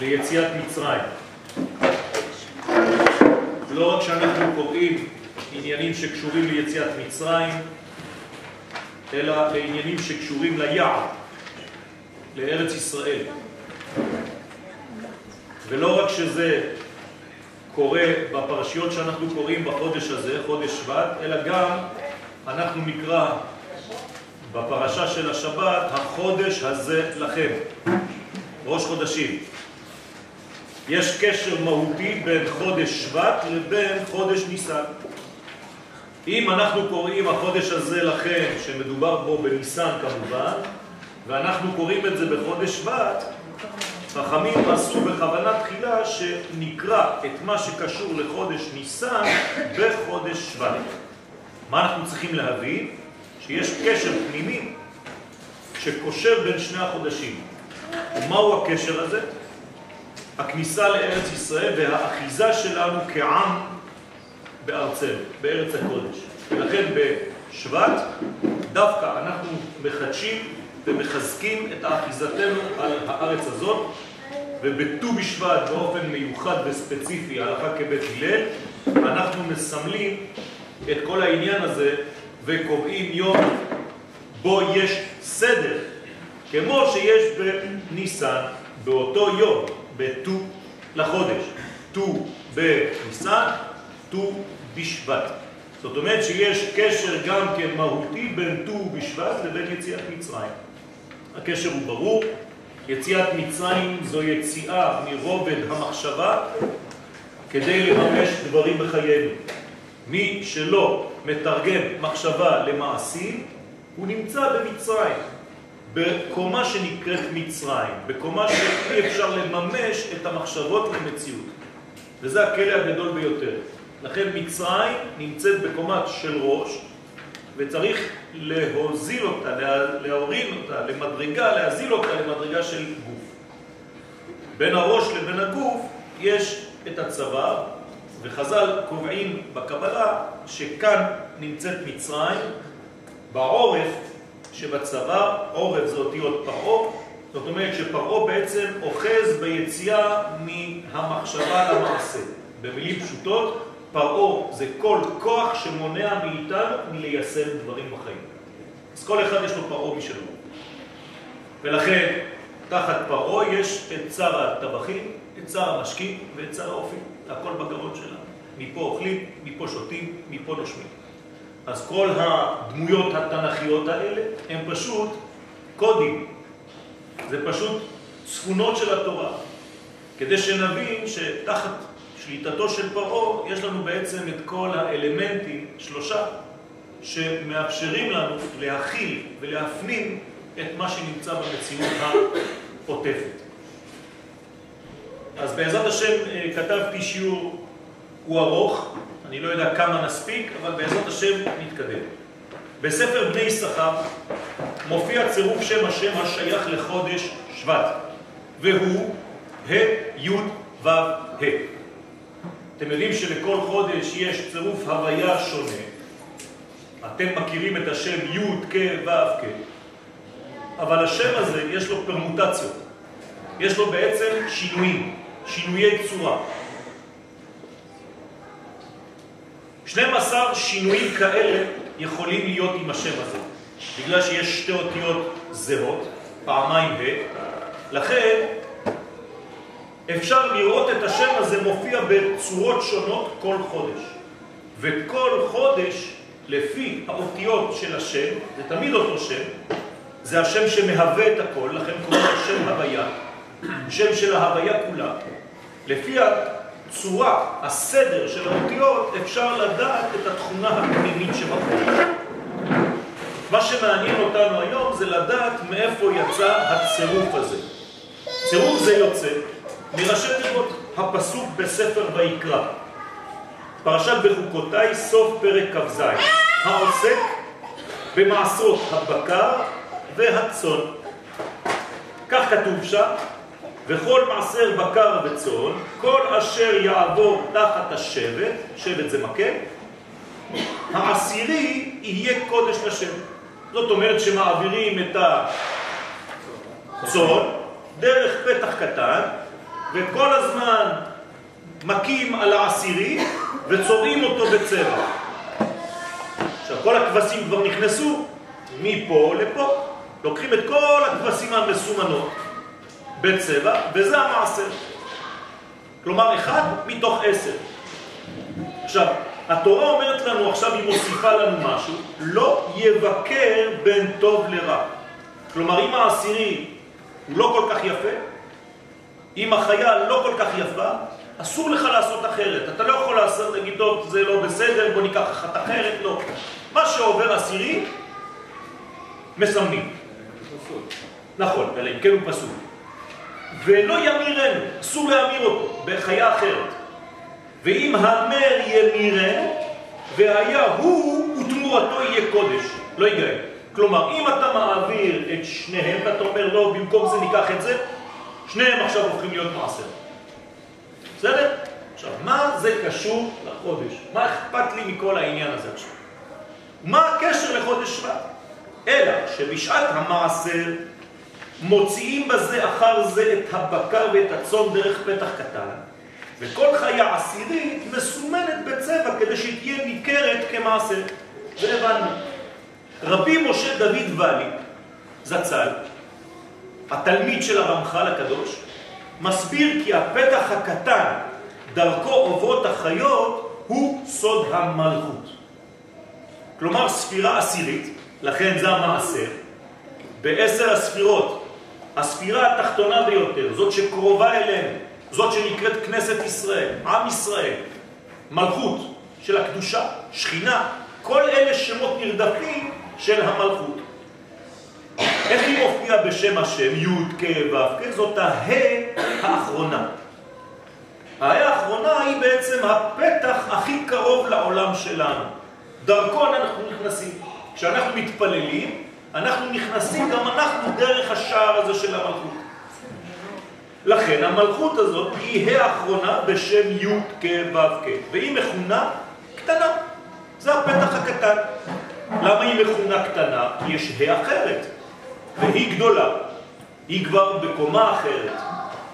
ליציאת מצרים. לא רק שאנחנו קוראים עניינים שקשורים ליציאת מצרים, אלא לעניינים שקשורים ליעד, לארץ ישראל. ולא רק שזה קורה בפרשיות שאנחנו קוראים בחודש הזה, חודש שבט, אלא גם אנחנו נקרא בפרשה של השבת, החודש הזה לכם, ראש חודשים. יש קשר מהותי בין חודש שבט לבין חודש ניסן. אם אנחנו קוראים החודש הזה לכם, שמדובר בו בניסן כמובן, ואנחנו קוראים את זה בחודש שבט, חכמים עשו בכוונה תחילה שנקרא את מה שקשור לחודש ניסן בחודש שבט. מה אנחנו צריכים להבין? שיש קשר פנימי שקושר בין שני החודשים. ומהו הקשר הזה? הכניסה לארץ ישראל והאחיזה שלנו כעם בארצנו, בארץ הקודש. ולכן בשבט דווקא אנחנו מחדשים ומחזקים את האחיזתנו על הארץ הזאת, ובט"ו בשבט באופן מיוחד וספציפי, הלכה כבית הלל, אנחנו מסמלים את כל העניין הזה וקובעים יום בו יש סדר, כמו שיש בניסן, באותו יום, בט"ו לחודש, ט"ו בניסן, ט"ו בשבט. זאת אומרת שיש קשר גם כן מהותי בין ט"ו בשבט לבין יציאת מצרים. הקשר הוא ברור, יציאת מצרים זו יציאה מרובד המחשבה כדי לממש דברים בחיינו. מי שלא מתרגם מחשבה למעשים, הוא נמצא במצרים, בקומה שנקראת מצרים, בקומה שאי אפשר לממש את המחשבות למציאות. וזה הכלא הגדול ביותר. לכן מצרים נמצאת בקומה של ראש, וצריך להוזיל אותה, להוריד אותה למדרגה, להזיל אותה למדרגה של גוף. בין הראש לבין הגוף יש את הצבא, וחז"ל קובעים בקבלה שכאן נמצאת מצרים, בעורף שבצבא, עורף זה אותיות פרעה, זאת אומרת שפרעה בעצם אוחז ביציאה מהמחשבה למעשה. במילים פשוטות, פרעה זה כל כוח שמונע מאיתנו מליישם דברים בחיים. אז כל אחד יש לו פרעה משלו. ולכן, תחת פרעה יש את שר הטבחים, את שר המשקים ואת שר האופים. הכל בגרון שלנו. מפה אוכלים, מפה שותים, מפה נושמים. אז כל הדמויות התנכיות האלה הן פשוט קודים. זה פשוט צפונות של התורה. כדי שנבין שתחת שליטתו של פרעה יש לנו בעצם את כל האלמנטים, שלושה, שמאפשרים לנו להכיל ולהפנים את מה שנמצא במציאות העוטפת. אז בעזרת השם אה, כתבתי שיעור, הוא ארוך, אני לא יודע כמה נספיק, אבל בעזרת השם נתקדם. בספר בני שכר מופיע צירוף שם השם השייך לחודש שבט, והוא ה' י' ו' ה'. אתם יודעים שלכל חודש יש צירוף הוויה שונה. אתם מכירים את השם י' כ' ו' כ', אבל השם הזה יש לו פרמוטציות, יש לו בעצם שינויים. שינויי צורה. 12 שינויים כאלה יכולים להיות עם השם הזה, בגלל שיש שתי אותיות זהות, פעמיים ה', לכן אפשר לראות את השם הזה מופיע בצורות שונות כל חודש. וכל חודש, לפי האותיות של השם, זה תמיד אותו שם, זה השם שמהווה את הכל, לכן קוראים לו שם הוויה, שם של ההוויה כולה. לפי הצורה, הסדר של האותיות, אפשר לדעת את התכונה הפנימית שבחור. מה שמעניין אותנו היום זה לדעת מאיפה יצא הצירוף הזה. צירוף זה יוצא מראשי תיבות הפסוק בספר ויקרא. פרשת בחוקותיי, סוף פרק כ"ז, העוסק במעשרות הבקר והצאן. כך כתוב שם, וכל מעשר בקר וצאן, כל אשר יעבור תחת השבט, שבט זה מכה, העשירי יהיה קודש לשם. זאת אומרת שמעבירים את הצאן דרך פתח קטן, וכל הזמן מכים על העשירי וצובעים אותו בצבע. עכשיו, כל הכבשים כבר נכנסו מפה לפה. לוקחים את כל הכבשים המסומנות בצבע, וזה המעשר. כלומר, אחד מתוך עשר. עכשיו, התורה אומרת לנו, עכשיו היא מוסיפה לנו משהו, לא יבקר בין טוב לרע. כלומר, אם העשירי הוא לא כל כך יפה, אם החיה לא כל כך יפה, אסור לך לעשות אחרת. אתה לא יכול לעשות, להגיד, טוב, זה לא בסדר, בוא ניקח אחת אחרת, לא. מה שעובר עשירי, מסמנים. נכון, אלא אם כן הוא פסול. ולא ימירנו, אסור להמיר אותו בחיה אחרת. ואם המר ימירנו, והיה הוא ותמורתו יהיה קודש, לא ייגרם. כלומר, אם אתה מעביר את שניהם ואתה אומר, לא, במקום זה ניקח את זה, שניהם עכשיו הופכים להיות מעשר. בסדר? עכשיו, מה זה קשור לחודש? מה אכפת לי מכל העניין הזה עכשיו? מה הקשר לחודש שבט? אלא שבשעת המעשר מוציאים בזה אחר זה את הבקר ואת הצום דרך פתח קטן, וכל חיה עשירית מסומנת בצבע כדי שתהיה ניכרת כמעשר. זה הבנו. רבי משה דוד ואלי, זצ"ל, התלמיד של הרמח"ל הקדוש, מסביר כי הפתח הקטן, דרכו עוברות החיות, הוא סוד המלכות. כלומר, ספירה עשירית, לכן זה המעשר, בעשר הספירות, הספירה התחתונה ביותר, זאת שקרובה אלינו, זאת שנקראת כנסת ישראל, עם ישראל, מלכות של הקדושה, שכינה, כל אלה שמות נרדפים של המלכות. איך היא מופיעה בשם השם, י' כ' ו' כ', זאת הה האחרונה. הה האחרונה היא בעצם הפתח הכי קרוב לעולם שלנו. דרכו אנחנו נכנסים. כשאנחנו מתפללים, אנחנו נכנסים גם אנחנו דרך השער הזה של המלכות. לכן המלכות הזאת היא האחרונה בשם י' כ' ו' כ', והיא מכונה קטנה. זה הפתח הקטן. למה היא מכונה קטנה? כי יש ה' אחרת, והיא גדולה. היא כבר בקומה אחרת.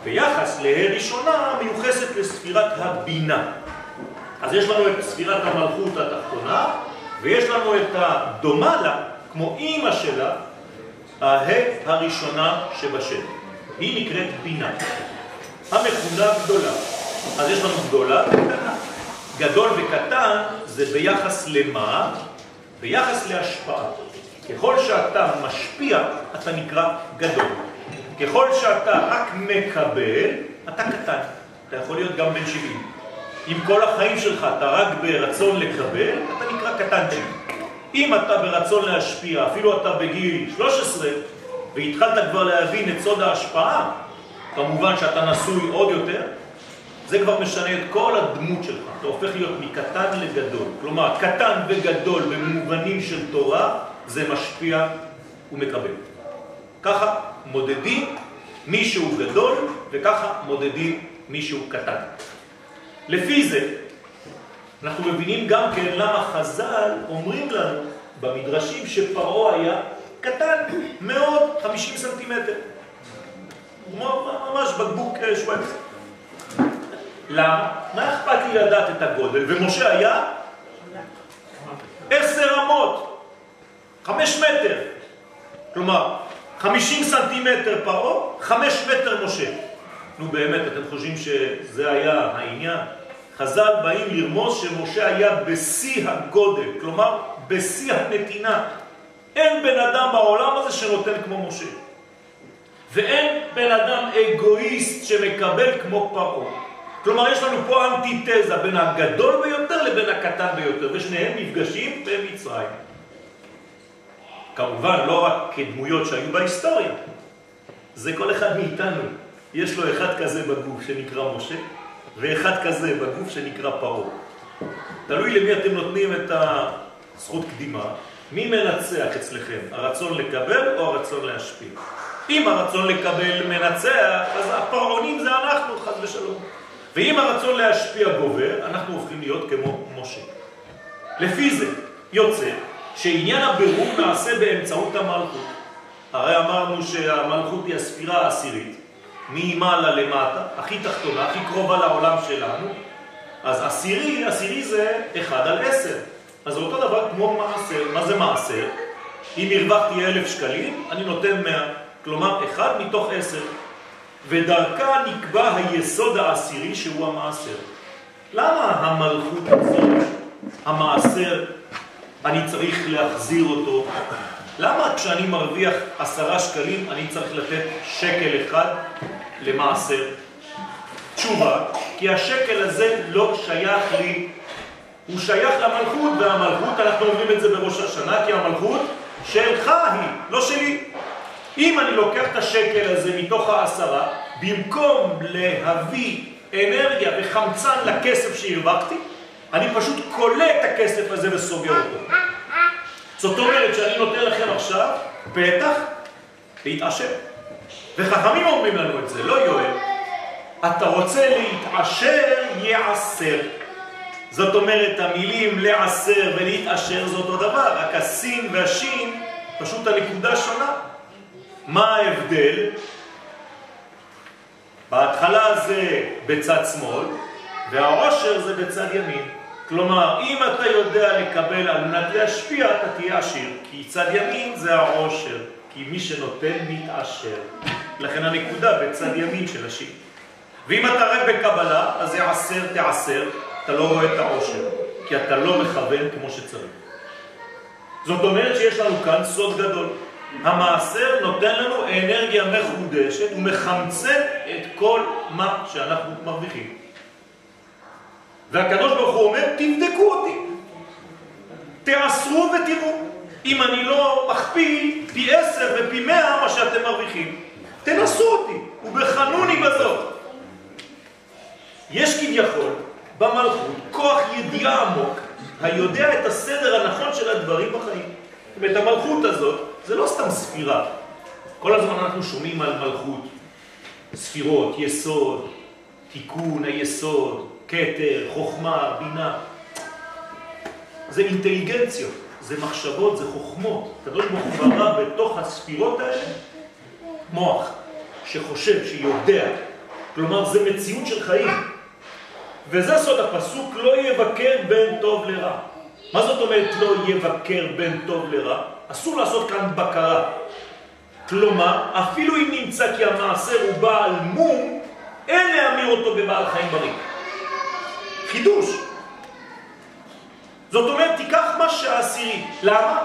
ביחס לה' ראשונה מיוחסת לספירת הבינה. אז יש לנו את ספירת המלכות התחתונה, ויש לנו את הדומה לה, כמו אימא שלה, הה הראשונה שבשם. היא נקראת בינה. המכונה גדולה. אז יש לנו גדולה. גדול וקטן זה ביחס למה? ביחס להשפעה. ככל שאתה משפיע, אתה נקרא גדול. ככל שאתה רק מקבל, אתה קטן. אתה יכול להיות גם בן 70. אם כל החיים שלך אתה רק ברצון לקבל, אתה נקרא קטנצ'יק. אם אתה ברצון להשפיע, אפילו אתה בגיל 13, והתחלת כבר להבין את סוד ההשפעה, כמובן שאתה נשוי עוד יותר, זה כבר משנה את כל הדמות שלך. אתה הופך להיות מקטן לגדול. כלומר, קטן וגדול במובנים של תורה, זה משפיע ומקבל. ככה מודדים מישהו גדול, וככה מודדים מישהו קטן. לפי זה, אנחנו מבינים גם כן למה חז"ל אומרים לנו במדרשים שפרעה היה קטן מאוד, 50 סנטימטר. ממש בקבוק אה, שוואץ. למה? מה אכפת לי לדעת את הגודל? ומשה היה עשר אמות, חמש מטר. כלומר, חמישים סנטימטר פרעה, חמש מטר משה. נו באמת, אתם חושבים שזה היה העניין? חז"ל באים לרמוז שמשה היה בשיא הגודל, כלומר בשיא הנתינה. אין בן אדם בעולם הזה שנותן כמו משה. ואין בן אדם אגואיסט שמקבל כמו פרעה. כלומר, יש לנו פה אנטיתזה בין הגדול ביותר לבין הקטן ביותר, ושניהם נפגשים במצרים. כמובן, לא רק כדמויות שהיו בהיסטוריה, זה כל אחד מאיתנו. יש לו אחד כזה בגוף שנקרא משה, ואחד כזה בגוף שנקרא פרעה. תלוי למי אתם נותנים את הזכות קדימה, מי מנצח אצלכם, הרצון לקבל או הרצון להשפיע? אם הרצון לקבל מנצח, אז הפרעונים זה אנחנו, חז ושלום. ואם הרצון להשפיע גובר, אנחנו הופכים להיות כמו משה. לפי זה יוצא שעניין הבירור נעשה באמצעות המלכות. הרי אמרנו שהמלכות היא הספירה העשירית, ממעלה למטה, הכי תחתונה, הכי קרובה לעולם שלנו, אז עשירי, עשירי זה 1 על 10. אז אותו דבר כמו מעשר. מה זה מעשר? אם הרווחתי אלף שקלים, אני נותן 100. כלומר, 1 מתוך 10. ודרכה נקבע היסוד העשירי שהוא המעשר. למה המלכות הזאת, המעשר, אני צריך להחזיר אותו? למה כשאני מרוויח עשרה שקלים אני צריך לתת שקל אחד למעשר? תשובה, כי השקל הזה לא שייך לי, הוא שייך למלכות, והמלכות, אנחנו אומרים את זה בראש השנה, כי המלכות שלך היא, לא שלי. אם אני לוקח את השקל הזה מתוך העשרה, במקום להביא אנרגיה וחמצן לכסף שהרווחתי, אני פשוט קולה את הכסף הזה וסוגר אותו. זאת אומרת שאני נותן לכם עכשיו פתח להתעשר. וחכמים אומרים לנו את זה, לא יואל. אתה רוצה להתעשר, יעשר. זאת אומרת, המילים לעשר ולהתעשר זה אותו דבר, רק הסין והשין, פשוט הנקודה שונה. מה ההבדל? בהתחלה זה בצד שמאל, והעושר זה בצד ימין. כלומר, אם אתה יודע לקבל על מנת להשפיע, אתה תהיה עשיר, כי צד ימין זה העושר, כי מי שנותן מתעשר. לכן הנקודה בצד ימין של השיר. ואם אתה רק בקבלה, אז זה עשר תעשר, אתה לא רואה את העושר, כי אתה לא מכוון כמו שצריך. זאת אומרת שיש לנו כאן סוד גדול. המעשר נותן לנו אנרגיה מחודשת ומחמצת את כל מה שאנחנו מרוויחים. והקדוש ברוך הוא אומר, תבדקו אותי, תעשרו ותראו. אם אני לא מכפיל פי עשר ופי מאה מה שאתם מרוויחים, תנסו אותי, ובחנוני בזאת. יש כביכול במלכות כוח ידיעה עמוק היודע את הסדר הנכון של הדברים בחיים. זאת אומרת, המלכות הזאת זה לא סתם ספירה. כל הזמן אנחנו שומעים על מלכות, ספירות, יסוד, תיקון היסוד, קטר, חוכמה, בינה. זה אינטליגנציות, זה מחשבות, זה חוכמות. הקדוש ברוך הוא ברא בתוך הספירות האלה מוח שחושב, שיודע. כלומר, זה מציאות של חיים. וזה סוד הפסוק, לא יבקר בין טוב לרע. מה זאת אומרת לא יבקר בין טוב לרע? אסור לעשות כאן בקרה. כלומר, אפילו אם נמצא כי המעשר הוא בעל מום, אין להמיר אותו בבעל חיים בריא. חידוש. זאת אומרת, תיקח מה שהעשירי. למה?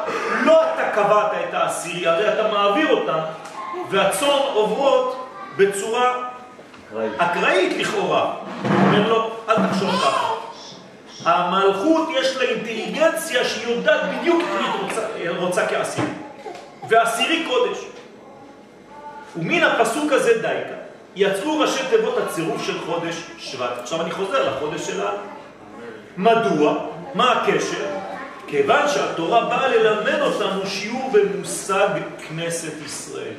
לא אתה קבעת את העשירי, הרי אתה מעביר אותם, והצאן עוברות בצורה אקראית לכאורה. אומר לו, אל תחשוב ככה. המלכות יש לה אינטליגנציה שהיא יודעת בדיוק את מי רוצה, רוצה כעשירי. ועשירי קודש. ומן הפסוק הזה דייקה. יצאו ראשי תיבות הצירוף של חודש שבט. עכשיו אני חוזר לחודש שלנו. מדוע? מה הקשר? כיוון שהתורה באה ללמד אותנו שיעור במושג כנסת ישראל.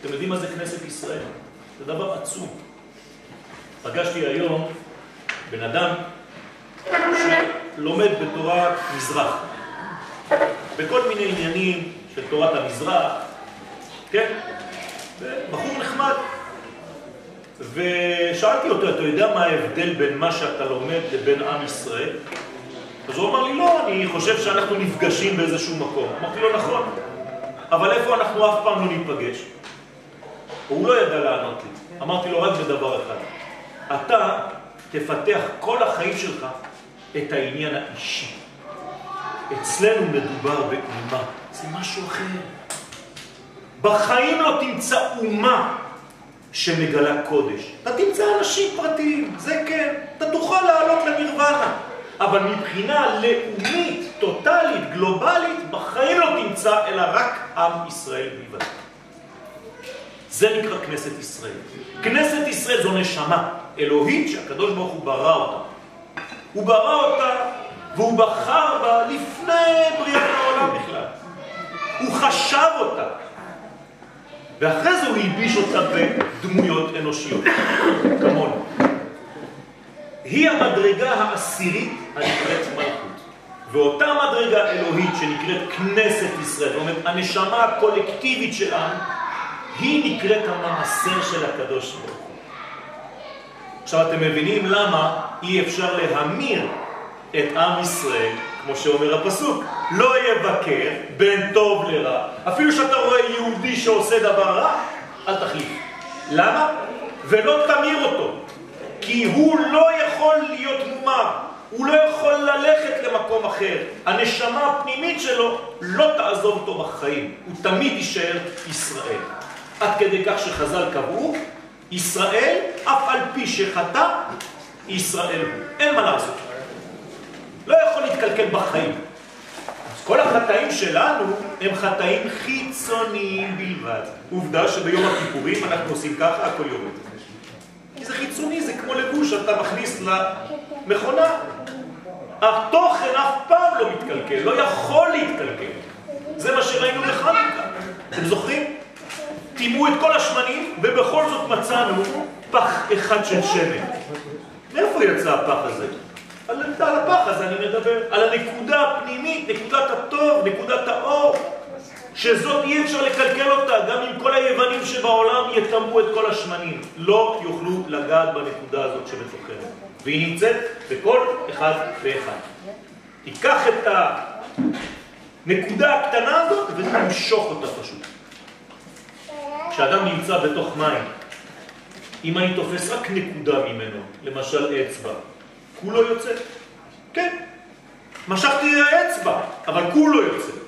אתם יודעים מה זה כנסת ישראל? זה דבר עצום. פגשתי היום בן אדם שלומד בתורת מזרח, בכל מיני עניינים של תורת המזרח, כן? בחור נחמד. ושאלתי אותו, אתה יודע מה ההבדל בין מה שאתה לומד לבין עם ישראל? אז הוא אמר לי, לא, אני חושב שאנחנו נפגשים באיזשהו מקום. אמרתי לו, נכון, אבל איפה אנחנו אף פעם לא ניפגש? הוא לא ידע לענות לי. אמרתי לו רק בדבר אחד, אתה תפתח כל החיים שלך את העניין האישי. אצלנו מדובר באומה, זה משהו אחר. בחיים לא תמצא אומה שמגלה קודש. אתה תמצא אנשים פרטיים, זה כן, אתה תוכל לעלות לנירוונה. אבל מבחינה לאומית, טוטלית, גלובלית, בחיים לא תמצא אלא רק עם ישראל בלבד. זה נקרא כנסת ישראל. כנסת ישראל זו נשמה אלוהית שהקדוש ברוך הוא ברא אותה. הוא ברא אותה והוא בחר בה לפני בריאת העולם בכלל. הוא חשב אותה. ואחרי זה הוא הלביש אותה בדמויות אנושיות, כמונו. היא המדרגה העשירית הנקראת מלכות. ואותה מדרגה אלוהית שנקראת כנסת ישראל, זאת אומרת, הנשמה הקולקטיבית שלנו, היא נקראת המעשר של הקדוש ברוך הוא. עכשיו אתם מבינים למה אי אפשר להמיר את עם ישראל, כמו שאומר הפסוק, לא יבקר בין טוב לרע. אפילו שאתה רואה יהודי שעושה דבר רע, אל תחליף. למה? ולא תמיר אותו, כי הוא לא יכול להיות מומר, הוא לא יכול ללכת למקום אחר. הנשמה הפנימית שלו לא תעזוב אותו בחיים, הוא תמיד יישאר ישראל. עד כדי כך שחז"ל קבעו, ישראל, אף על פי שחטא, ישראל הוא. אין מה לעשות. לא יכול להתקלקל בחיים. אז כל החטאים שלנו הם חטאים חיצוניים בלבד. עובדה שביום הכיפורים אנחנו עושים ככה, הכל יורד. כי זה חיצוני, זה כמו לבוש שאתה מכניס למכונה. התוכן אף פעם לא מתקלקל, לא יכול להתקלקל. זה מה שראינו בחנוכה. אתם זוכרים? טימו את כל השמנים, ובכל זאת מצאנו פח אחד של שמן. מאיפה יצא הפח הזה? על הפח הזה אני מדבר, על הנקודה הפנימית, נקודת הטוב, נקודת האור, שזאת אי אפשר לקלקל אותה, גם אם כל היוונים שבעולם יטמאו את כל השמנים. לא יוכלו לגעת בנקודה הזאת שבתוכנו. והיא נמצאת בכל אחד ואחד. תיקח את הנקודה הקטנה הזאת ותמשוך אותה פשוט. כשאדם נמצא בתוך מים, אם אני תופס רק נקודה ממנו, למשל אצבע, כולו יוצא. כן, משכתי האצבע, אבל כולו יוצא.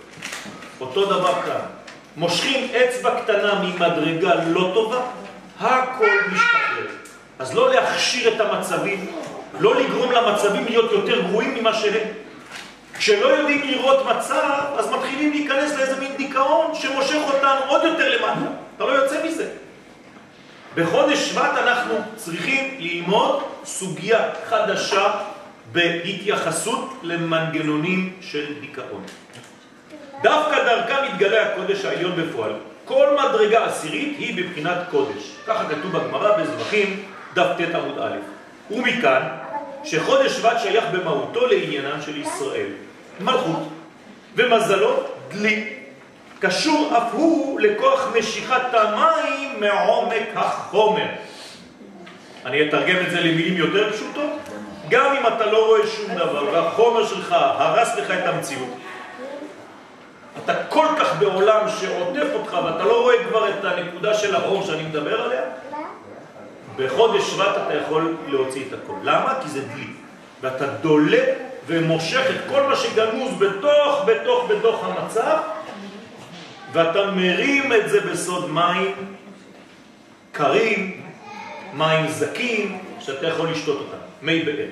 אותו דבר כאן. מושכים אצבע קטנה ממדרגה לא טובה, הכל משתחרר. אז לא להכשיר את המצבים, לא לגרום למצבים להיות יותר גרועים ממה שהם. כשלא יודעים לראות מצב, אז מתחילים להיכנס לאיזה מין דיכאון שמושך אותנו עוד יותר למטה. אתה לא יוצא מזה. בחודש שבט אנחנו צריכים ללמוד סוגיה חדשה בהתייחסות למנגנונים של דיכאון. דווקא דרכה מתגלה הקודש העליון בפועל. כל מדרגה עשירית היא בבחינת קודש. ככה כתוב בגמרא בזבחים, דף ט עמוד א'. ומכאן שחודש שבט שייך במהותו לעניינם של ישראל. מלכות ומזלו דלי. קשור אף הוא לכוח משיכת המים מעומק החומר. אני אתרגם את זה למילים יותר פשוטות. גם אם אתה לא רואה שום דבר והחומר שלך הרס לך את המציאות, אתה כל כך בעולם שעוטף אותך ואתה לא רואה כבר את הנקודה של האור שאני מדבר עליה, בחודש שבט אתה יכול להוציא את הכל. למה? כי זה דלי. ואתה דולה ומושך את כל מה שגנוז בתוך, בתוך, בתוך המצב, ואתה מרים את זה בסוד מים קרים, מים זקים, שאתה יכול לשתות אותם, מי באר.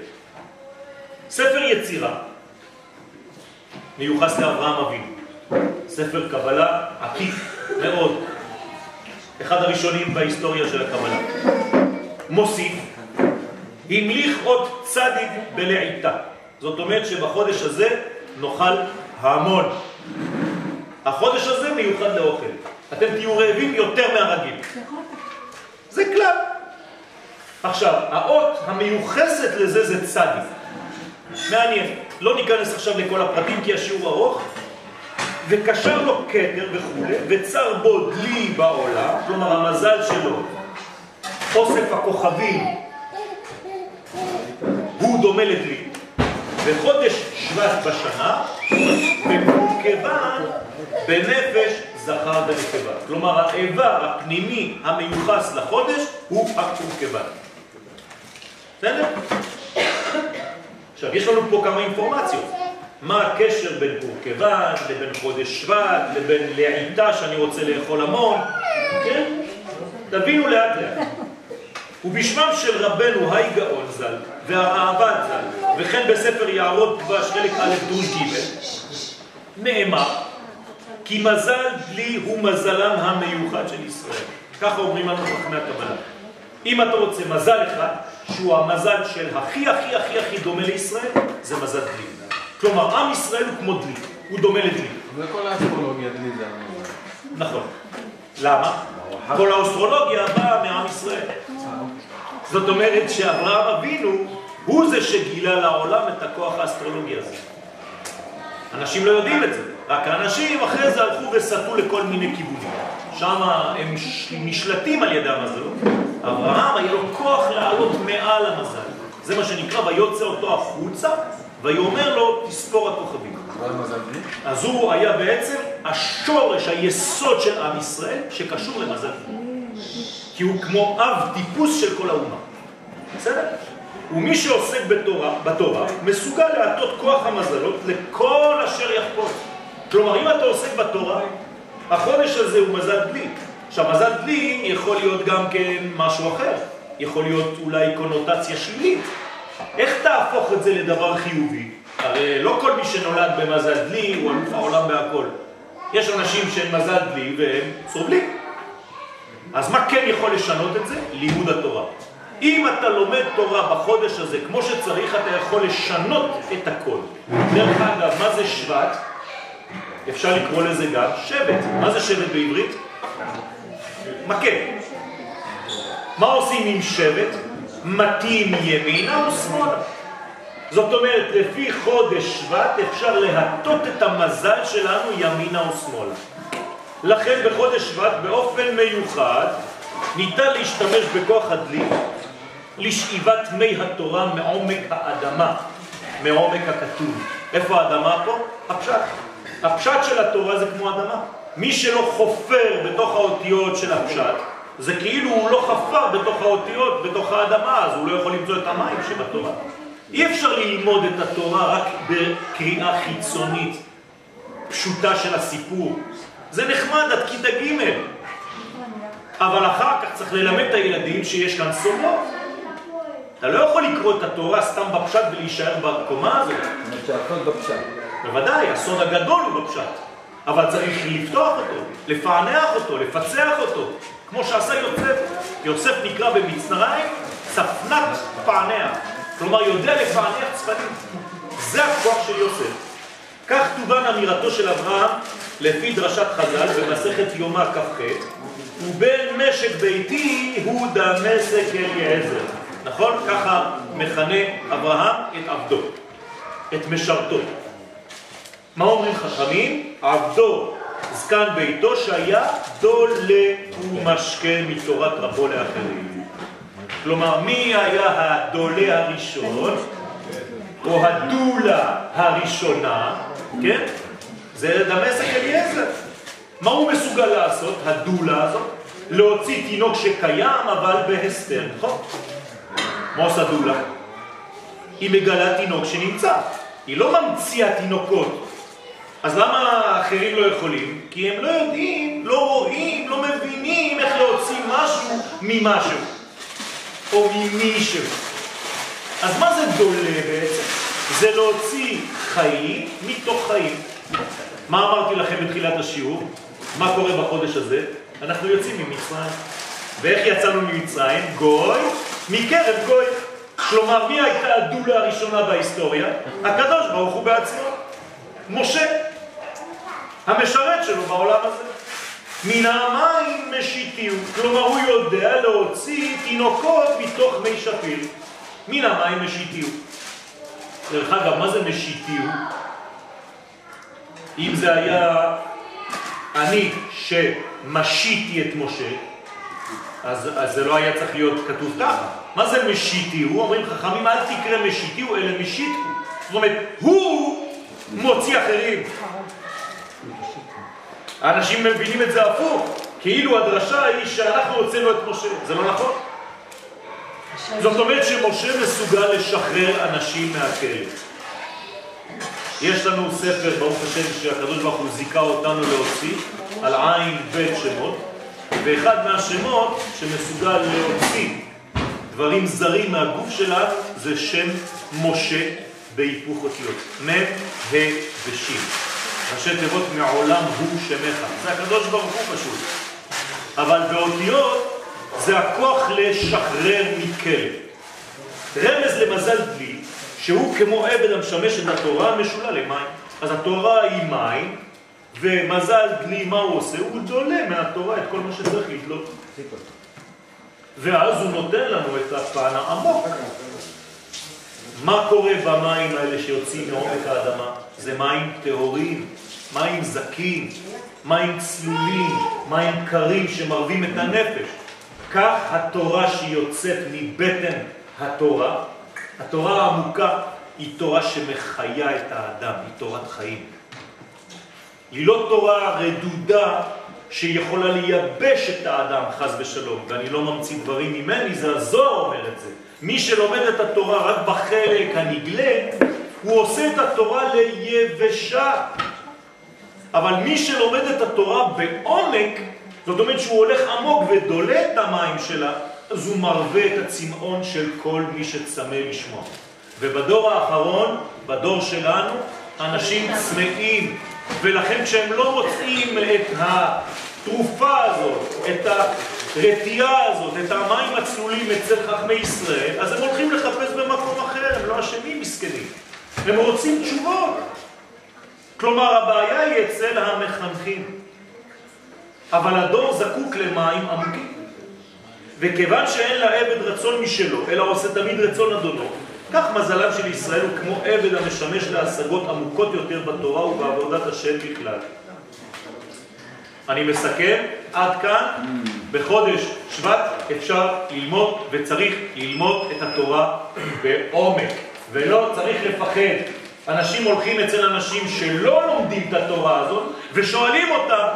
ספר יצירה מיוחס לאברהם אבינו. ספר קבלה עתיק מאוד, אחד הראשונים בהיסטוריה של הקבלה. מוסיף, המליך עוד צדיק בלעיתה. זאת אומרת שבחודש הזה נאכל המון. החודש הזה מיוחד לאוכל. אתם תהיו רעבים יותר מהרגיל. זה כלל. עכשיו, האות המיוחסת לזה זה צדיק. מעניין. לא ניכנס עכשיו לכל הפרטים כי השיעור ארוך. וקשר לו כתר וכו', וצר בו דלי בעולם, כלומר המזל שלו, אוסף הכוכבים, הוא דומה לדלי. וחודש שבט בשנה, ומורכבן בנפש זכר ונקבה. כלומר, האיבר הפנימי המיוחס לחודש הוא הקורקבן. בסדר? עכשיו, יש לנו פה כמה אינפורמציות. מה הקשר בין קורקבן לבין חודש שבט לבין לעיתה שאני רוצה לאכול המון, כן? תבינו לאט לאט. ובשמם של רבנו היי גאון ז"ל והאהבת ז"ל וכן בספר יערות דבש חלק א' דון ג' נאמר כי מזל דלי הוא מזלם המיוחד של ישראל. ככה אומרים לנו חכמי הקבלה. אם אתה רוצה מזל אחד, שהוא המזל של הכי הכי הכי הכי דומה לישראל, זה מזל דלי. כלומר, עם ישראל הוא כמו דלי, הוא דומה לדלי. וכל האסטרולוגיה דלי זה המזל. נכון. למה? כל האסטרולוגיה באה מעם ישראל. זאת אומרת שאברהם אבינו הוא זה שגילה לעולם את הכוח האסטרולוגי הזה. אנשים לא יודעים את זה, רק האנשים אחרי זה הלכו וסטו לכל מיני כיוונים. שם הם נשלטים על ידי המזל. אברהם היה לו כוח לעלות מעל המזל. זה מה שנקרא, ויוצא אותו החוצה, ויאמר לו, תספור הכוכבים. אז הוא היה בעצם השורש, היסוד של עם ישראל, שקשור למזל. כי הוא כמו אב טיפוס של כל האומה. בסדר? ומי שעוסק בתורה, בתורה מסוגל להטות כוח המזלות לכל אשר יחפוץ. כלומר, אם אתה עוסק בתורה, החודש הזה הוא מזל דלי. עכשיו, מזל דלי יכול להיות גם כן משהו אחר. יכול להיות אולי קונוטציה שלילית. איך תהפוך את זה לדבר חיובי? הרי לא כל מי שנולד במזל דלי הוא אלוף העולם בהכל. יש אנשים שהם מזל דלי והם סובלים. אז מה כן יכול לשנות את זה? לימוד התורה. אם אתה לומד תורה בחודש הזה כמו שצריך, אתה יכול לשנות את הכל. דרך אגב, מה זה שבט? אפשר לקרוא לזה גם שבט. מה זה שבט בעברית? מכה. מה עושים עם שבט? מתאים ימינה או שמאלה. זאת אומרת, לפי חודש שבט אפשר להטות את המזל שלנו ימינה או שמאלה. לכן בחודש שבט באופן מיוחד ניתן להשתמש בכוח הדלי לשאיבת מי התורה מעומק האדמה, מעומק הכתוב. איפה האדמה פה? הפשט. הפשט של התורה זה כמו אדמה. מי שלא חופר בתוך האותיות של הפשט, זה כאילו הוא לא חפר בתוך האותיות, בתוך האדמה, אז הוא לא יכול למצוא את המים שבתורה. אי אפשר ללמוד את התורה רק בקריאה חיצונית, פשוטה של הסיפור. זה נחמד עד כיתה ג' אבל אחר כך צריך ללמד את הילדים שיש כאן סודות. אתה לא יכול לקרוא את התורה סתם בפשט ולהישאר בקומה הזאת. שהסוד בפשט. בוודאי, הסוד הגדול הוא בפשט. אבל צריך לפתוח אותו, לפענח אותו, לפצח אותו, כמו שעשה יוסף. יוסף נקרא במצרים צפנת פענח, כלומר יודע לפענח צפנים. זה הכוח של יוסף. כך תובן אמירתו של אברהם לפי דרשת חז"ל במסכת יומא כ"ח, ובן משק ביתי הוא דמשק אליעזר. נכון? ככה מכנה אברהם את עבדו, את משרתו. מה אומרים חכמים? עבדו זקן ביתו שהיה דולה ומשקה מתורת רבו לאחרים. כלומר, מי היה הדולה הראשון, או הדולה הראשונה, כן? זה דמשק אליעזר. מה הוא מסוגל לעשות, הדולה הזאת? להוציא תינוק שקיים אבל בהסתר, נכון? מה עושה דולה? היא מגלה תינוק שנמצא. היא לא ממציאה תינוקות. אז למה האחרים לא יכולים? כי הם לא יודעים, לא רואים, לא מבינים איך להוציא משהו ממשהו, או ממישהו. אז מה זה דולה בעצם? זה להוציא חיים מתוך חיים. מה אמרתי לכם בתחילת השיעור? מה קורה בחודש הזה? אנחנו יוצאים ממצרים. ואיך יצאנו ממצרים? גוי מקרב גוי. כלומר, מי הייתה הדולה הראשונה בהיסטוריה? הקדוש ברוך הוא בעצמו. משה, המשרת שלו בעולם הזה. מן המים משיתיהו, כלומר הוא יודע להוציא תינוקות מתוך מי שפיר. מן המים משיתיהו. דרך אגב, מה זה משיתיהו? אם זה היה אני שמשיתי את משה, אז, אז זה לא היה צריך להיות כתוב ככה. מה זה משיתי? הוא אומרים חכמים, אל תקרא משיתי, הוא אלא משיתו. זאת אומרת, הוא מוציא אחרים. האנשים מבינים את זה הפוך, כאילו הדרשה היא שאנחנו הוצאנו את משה. זה לא נכון. זאת אומרת שמשה מסוגל לשחרר אנשים מהכלא. יש לנו ספר, ברוך השם, שהקדוש ברוך הוא זיכה אותנו להוציא, על עין בית שמות, ואחד מהשמות שמסוגל להוציא דברים זרים מהגוף שלה זה שם משה בהיפוך אותיות. מ', ה' וש'. ראשי תיבות מעולם הוא שמך. זה הקדוש ברוך הוא פשוט. אבל באותיות זה הכוח לשחרר מכלב. רמז למזל דלי שהוא כמו עבד המשמש את התורה משולה למים. אז התורה היא מים, ומזל דלי, מה הוא עושה? הוא דולה מהתורה את כל מה שצריך לדלות. ואז הוא נותן לנו את הפן העמוק. מה קורה במים האלה שיוצאים מעומק האדמה? זה מים טהורים, מים זקים, מים צלולים, מים קרים שמרבים את הנפש. כך התורה שיוצאת מבטן התורה, התורה העמוקה היא תורה שמחיה את האדם, היא תורת חיים. היא לא תורה רדודה שיכולה לייבש את האדם, חז ושלום, ואני לא ממציא דברים ממני, זה הזוהר אומר את זה. מי שלומד את התורה רק בחלק הנגלה, הוא עושה את התורה ליבשה. אבל מי שלומד את התורה בעומק, זאת אומרת שהוא הולך עמוק ודולה את המים שלה, אז הוא מרווה את הצמאון של כל מי שצמא לשמוע. ובדור האחרון, בדור שלנו, אנשים צמאים, ולכן כשהם לא מוצאים את התרופה הזאת, את הרתיעה הזאת, את המים הצלולים אצל חכמי ישראל, אז הם הולכים לחפש במקום אחר, הם לא אשמים מסכנים. הם רוצים תשובות. כלומר, הבעיה היא אצל המחנכים. אבל הדור זקוק למים עמוקים. וכיוון שאין לעבד רצון משלו, אלא עושה תמיד רצון אדונו, כך מזלם של ישראל הוא כמו עבד המשמש להשגות עמוקות יותר בתורה ובעבודת השם בכלל. אני מסכם, עד כאן, בחודש שבט אפשר ללמוד וצריך ללמוד את התורה בעומק, ולא צריך לפחד. אנשים הולכים אצל אנשים שלא לומדים את התורה הזאת ושואלים אותם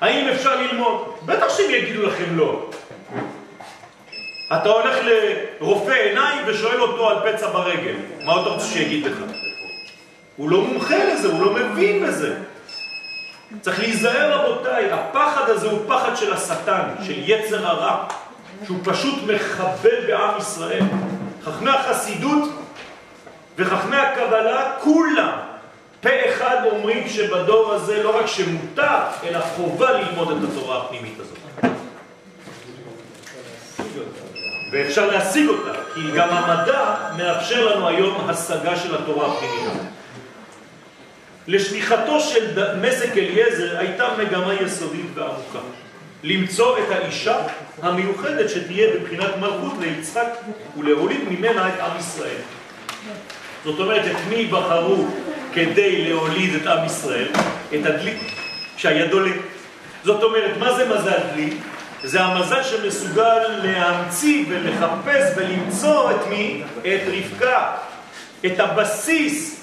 האם אפשר ללמוד. בטח שהם יגידו לכם לא. אתה הולך לרופא עיניים ושואל אותו על פצע ברגל, מה אתה רוצה שיגיד לך? הוא לא מומחה לזה, הוא לא מבין בזה. צריך להיזהר רבותיי, הפחד הזה הוא פחד של השטן, של יצר הרע, שהוא פשוט מחבל בעם ישראל. חכמי החסידות וחכמי הקבלה, כולם פה אחד אומרים שבדור הזה לא רק שמותר, אלא חובה ללמוד את התורה הפנימית הזאת. ואפשר להשיג אותה, כי גם המדע מאפשר לנו היום השגה של התורה הפנימית הזאת. לשליחתו של מסק אליעזר הייתה מגמה יסודית ועמוקה. למצוא את האישה המיוחדת שתהיה בבחינת מלכות ליצחק ולהוליד ממנה את עם ישראל. זאת אומרת, את מי בחרו כדי להוליד את עם ישראל? את הדלי, שהיה דולה. זאת אומרת, מה זה מזל דלי? זה המזל שמסוגל להמציא ולחפש ולמצוא את מי? את רבקה, את הבסיס,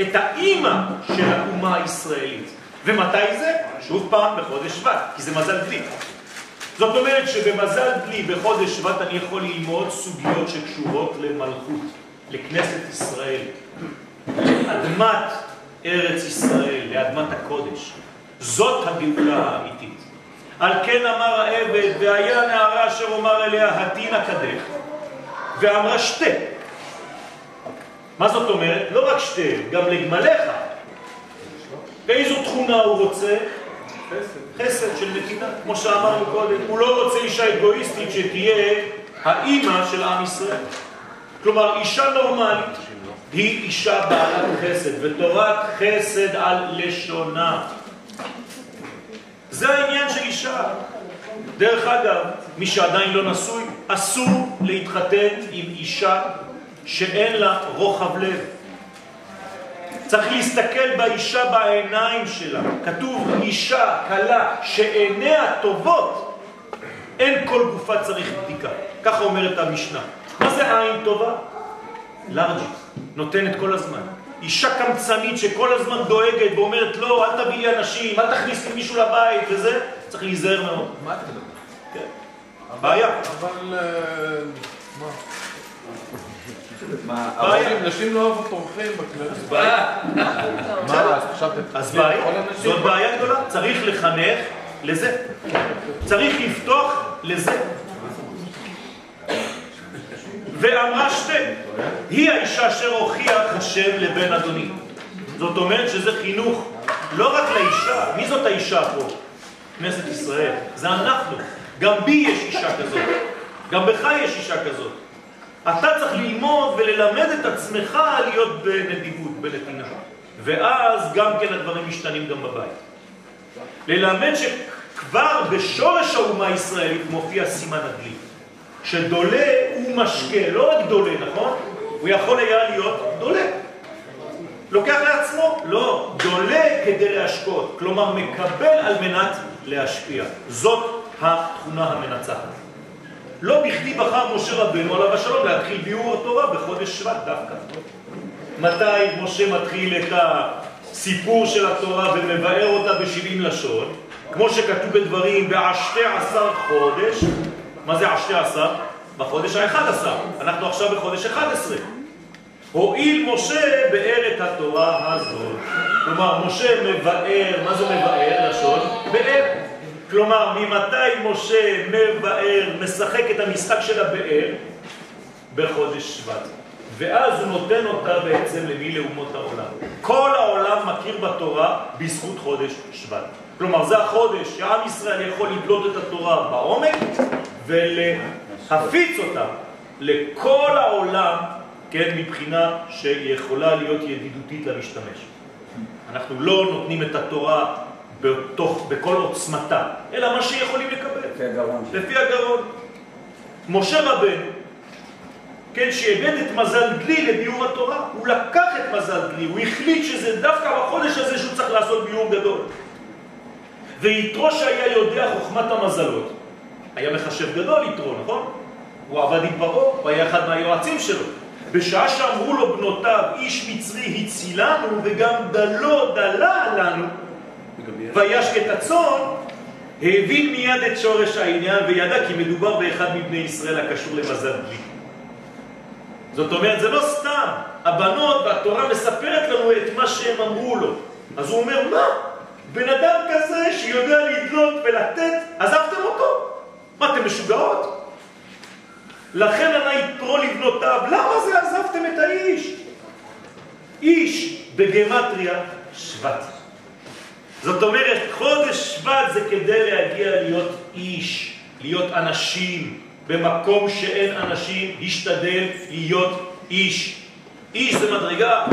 את האימא של האומה הישראלית. ומתי זה? שוב פעם, בחודש שבט, כי זה מזל דלי. זאת אומרת שבמזל דלי, בחודש שבט, אני יכול ללמוד סוגיות שקשורות למלכות, לכנסת ישראל, לאדמת ארץ ישראל, לאדמת הקודש. זאת הגאולה האמיתית. על כן אמר העבד, והיה נערה אשר אומר אליה, התינה קדך, ואמרה שתה. מה זאת אומרת? לא רק שתה, גם לגמליך. באיזו תכונה הוא רוצה? חסד של נתינה, כמו שאמרנו קודם. הוא לא רוצה אישה אגואיסטית שתהיה האימא של עם ישראל. כלומר, אישה נורמלית היא אישה בעלת חסד, ותורת חסד על לשונה. זה העניין של אישה. דרך אגב, מי שעדיין לא נשוי, אסור להתחתן עם אישה שאין לה רוחב לב. צריך להסתכל באישה בעיניים שלה. כתוב אישה, קלה, שעיניה טובות, אין כל גופה צריך בדיקה. ככה אומרת המשנה. מה זה עין טובה? לארג'ית, נותנת כל הזמן. אישה קמצנית שכל הזמן דואגת ואומרת, לא, אל תביא לי אנשים, אל תכניס לי מישהו לבית וזה, צריך להיזהר מאוד. מה אתה מדבר? כן. בעיה. אבל... אה, מה? מה, אבל נשים לא אוהבות אורחים בכנסת. מה, אז חשבת... אז בעיה, זאת בעיה גדולה. צריך לחנך לזה. צריך לפתוח לזה. ואמרה שתי, היא האישה אשר הוכיח השם לבן אדוני. זאת אומרת שזה חינוך לא רק לאישה, מי זאת האישה פה? כנסת ישראל, זה אנחנו. גם בי יש אישה כזאת, גם בך יש אישה כזאת. אתה צריך ללמוד וללמד את עצמך להיות בנדיבות, בנתינה. ואז גם כן הדברים משתנים גם בבית. ללמד שכבר בשורש האומה הישראלית מופיע סימן הדלי. שדולה הוא משקה, לא רק דולה, נכון? הוא יכול היה להיות דולה. לוקח לעצמו? לא, דולה כדי להשקות, כלומר מקבל על מנת להשפיע. זאת התכונה המנצחת. לא בכדי בחר משה רבנו עליו השלום להתחיל ביאור התורה בחודש שבט דווקא. מתי משה מתחיל את הסיפור של התורה ומבאר אותה בשבעים לשון? כמו שכתוב בדברים, בעשתי עשר חודש. מה זה עשתי עשר? בחודש האחד עשר. אנחנו עכשיו בחודש אחד עשרה. הואיל משה באר את התורה הזאת. כלומר, משה מבאר, מה זה מבאר לשון? באר. כלומר, ממתי משה מבאר, משחק את המשחק של הבאר? בחודש שבט. ואז הוא נותן אותה בעצם למי? לאומות העולם. כל העולם מכיר בתורה בזכות חודש שבט. כלומר, זה החודש שעם ישראל יכול לדלות את התורה בעומק ולהפיץ אותה לכל העולם, כן, מבחינה שיכולה להיות ידידותית למשתמש. אנחנו לא נותנים את התורה בתוך, בכל עוצמתה, אלא מה שיכולים לקבל. לפי הגרון. לפי הגרון. משה רבנו, כן, שאיבד את מזל דלי לביאור התורה, הוא לקח את מזל דלי, הוא החליט שזה דווקא בחודש הזה שהוא צריך לעשות ביאור גדול. ויתרו שהיה יודע חוכמת המזלות, היה מחשב גדול יתרו, נכון? הוא עבד עם פרעה, הוא היה אחד מהיועצים שלו. בשעה שאמרו לו בנותיו, איש מצרי הצילנו וגם דלו דלה לנו, וישק את הצאן, הבין מיד את שורש העניין וידע כי מדובר באחד מבני ישראל הקשור למזל בלי. זאת אומרת, זה לא סתם. הבנות והתורה מספרת לנו את מה שהם אמרו לו. אז הוא אומר, מה? בן אדם כזה שיודע לדלות ולתת, עזבתם אותו? מה, אתם משוגעות? לכן ענה יתרו לבנותיו, למה זה עזבתם את האיש? איש בגמטריה שבט. זאת אומרת, חודש שבט זה כדי להגיע להיות איש, להיות אנשים. במקום שאין אנשים, השתדל להיות איש. איש זה מדרגה,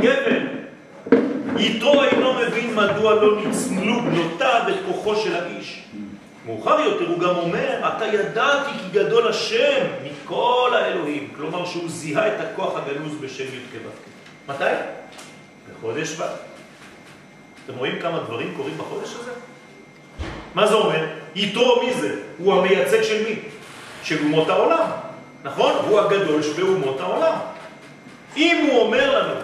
גבר. יתרו אינו מבין מדוע לא ניצלו בנותיו את כוחו של האיש. מאוחר יותר הוא גם אומר, אתה ידעתי כי גדול השם מכל האלוהים. כלומר שהוא זיהה את הכוח הגנוז בשם י' כו'. מתי? בחודש שבט. אתם רואים כמה דברים קורים בחודש הזה? מה זה אומר? יתרו מי זה? הוא המייצג של מי? של אומות העולם, נכון? הוא הגדול שבאומות העולם. אם הוא אומר לנו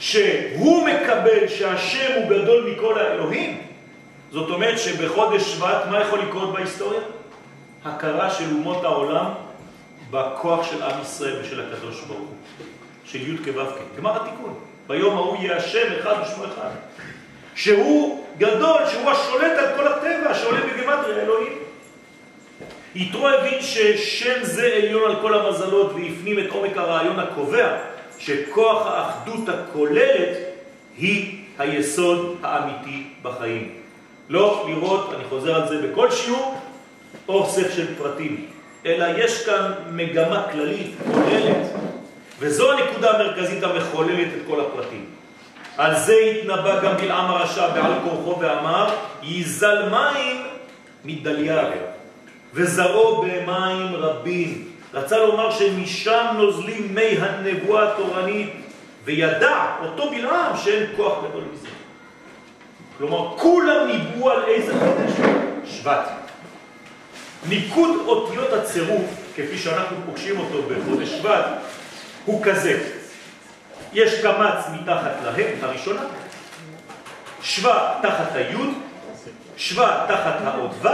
שהוא מקבל שהשם הוא גדול מכל האלוהים, זאת אומרת שבחודש שבט, מה יכול לקרות בהיסטוריה? הכרה של אומות העולם בכוח של עם ישראל ושל הקדוש ברוך הוא, של י' כו' כ', גמר התיקון. ביום ההוא יהיה השם אחד ושמו אחד. שהוא גדול, שהוא השולט על כל הטבע, השולט בגמטריה האלוהים. יתרו הבין ששם זה עליון על כל המזלות והפנים את עומק הרעיון הקובע שכוח האחדות הכוללת היא היסוד האמיתי בחיים. לא לראות, אני חוזר על זה בכל שיעור, אוסף של פרטים, אלא יש כאן מגמה כללית, כוללת, וזו הנקודה המרכזית המחוללת את כל הפרטים. על זה התנבא גם בלעם הרשע בעל כורחו ואמר, ייזל מים מדליה. וזרעו במים רבים. רצה לומר שמשם נוזלים מי הנבואה התורנית, וידע אותו בלעם שאין כוח גדול מזה. כלומר, כולם ניבאו על איזה חודש? שבט. ניקוד אותיות הצירוף, כפי שאנחנו פוגשים אותו בחודש שבט, הוא כזה. יש קמץ מתחת להם, הראשונה, שבט תחת היוד, שבט תחת האות ו',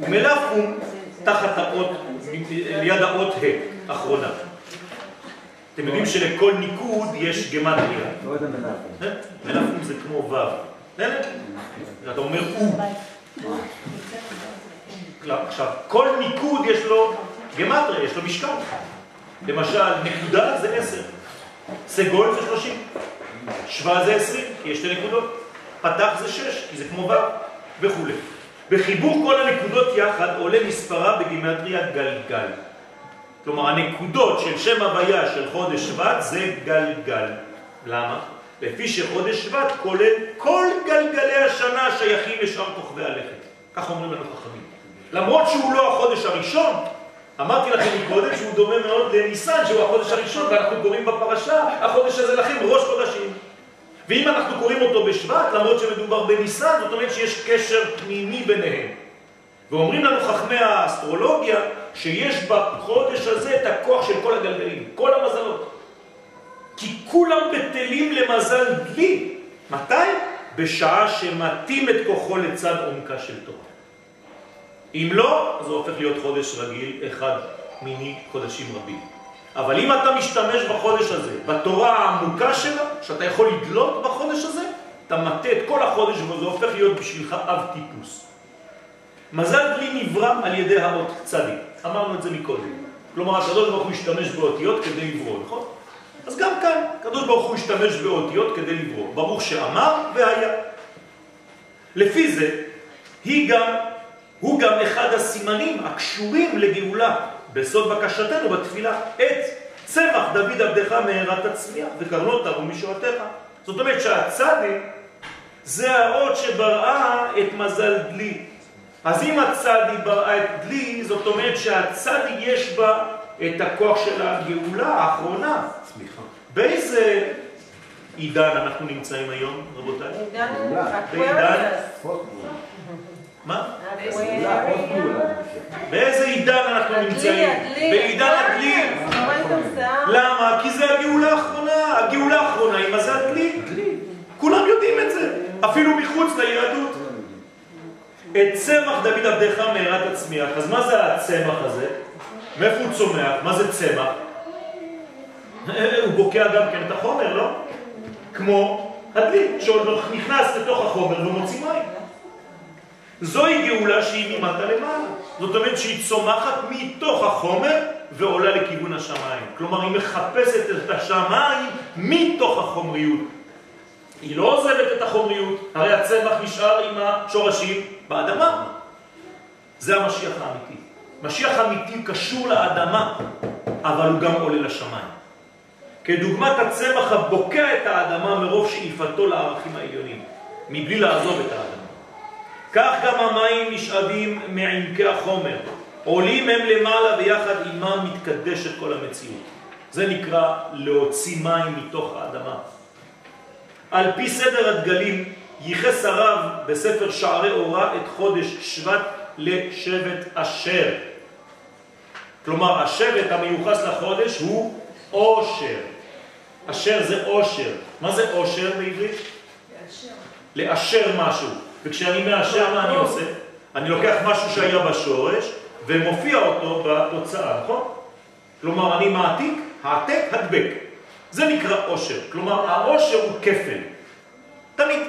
ומלאפום תחת האות, ליד האות ה', אחרונה. אתם יודעים שלכל ניקוד יש גמטריה. מלאפום זה כמו ו'. אתה אומר הוא. עכשיו, כל ניקוד יש לו גמטריה, יש לו משקל. למשל, נקודה זה עשר, סגול זה שלושים, שווה זה עשרים, כי יש שתי נקודות, פתח זה שש, כי זה כמו ו' וכו'. בחיבור כל הנקודות יחד עולה מספרה בגימטריה גלגל. כלומר, הנקודות של שם הוויה של חודש שבט זה גלגל. למה? לפי שחודש שבט כולל כל גלגלי השנה שייכים לשאר כוכבי הלכת. כך אומרים לנו חכמים. למרות שהוא לא החודש הראשון, אמרתי לכם מקודם שהוא דומה מאוד לניסן, שהוא החודש הראשון, ואנחנו קוראים בפרשה, החודש הזה לכם ראש חודשים. ואם אנחנו קוראים אותו בשבט, למרות שמדובר בניסן, זאת אומרת שיש קשר פנימי ביניהם. ואומרים לנו חכמי האסטרולוגיה שיש בחודש הזה את הכוח של כל הגלגלים, כל המזלות. כי כולם בטלים למזל דלי. מתי? בשעה שמתאים את כוחו לצד עומקה של תורה. אם לא, הוא הופך להיות חודש רגיל, אחד מיני חודשים רבים. אבל אם אתה משתמש בחודש הזה, בתורה העמוקה שלה, שאתה יכול לדלות בחודש הזה, אתה מטה את כל החודש וזה הופך להיות בשבילך אב טיפוס. מזל דלי נברא על ידי האות צדיק, אמרנו את זה מקודם. כלומר, הקדוש ברוך הוא השתמש באותיות כדי לברוא, נכון? אז גם כאן, הקדוש ברוך הוא השתמש באותיות כדי לברוא. ברוך שאמר והיה. לפי זה, היא גם, הוא גם אחד הסימנים הקשורים לגאולה בסוד בקשתנו בתפילה. את צמח דוד עבדך מהרת תצמיח וקרנות תרו משועתך. זאת אומרת שהצדיק זה האות שבראה את מזל דלי. אז אם הצדיק בראה את דלי, זאת אומרת שהצדיק יש בה את הכוח של הגאולה האחרונה. סליחה. באיזה עידן אנחנו נמצאים היום, רבותיי? בעידן מה? באיזה עידן אנחנו נמצאים? בעידן הדלי. למה? כי זה הגאולה האחרונה. הגאולה האחרונה היא מזל דלי. כולם יודעים את זה, אפילו מחוץ ליהדות. את צמח דוד עבדך מהרת הצמיח. אז מה זה הצמח הזה? מאיפה הוא צומח? מה זה צמח? הוא בוקע גם כן את החומר, לא? כמו הדלי, שעוד נכנס לתוך החומר ומוציא מים. זוהי גאולה שהיא ממטה למעלה. זאת אומרת שהיא צומחת מתוך החומר ועולה לכיוון השמיים. כלומר, היא מחפשת את השמיים מתוך החומריות. היא לא עוזבת את החומריות, הרי הצמח נשאר עם השורשים באדמה. זה המשיח האמיתי. משיח אמיתי קשור לאדמה, אבל הוא גם עולה לשמיים. כדוגמת הצמח הבוקע את האדמה מרוב שאיפתו לערכים העליונים, מבלי לעזוב את האדמה. כך גם המים נשאבים מעמקי החומר, עולים הם למעלה ויחד עימם מתקדשת כל המציאות. זה נקרא להוציא מים מתוך האדמה. על פי סדר הדגלים ייחס הרב בספר שערי אורה את חודש שבט לשבט אשר. כלומר, השבט המיוחס לחודש הוא אושר. אשר זה אושר. מה זה אושר בעברית? לאשר. לאשר משהו. וכשאני מאשר, מה אני עושה? אני לוקח משהו שהיה בשורש ומופיע אותו בתוצאה, נכון? כלומר, אני מעתיק, העתק, הדבק. זה נקרא אושר. כלומר, האושר הוא כפל. תמיד.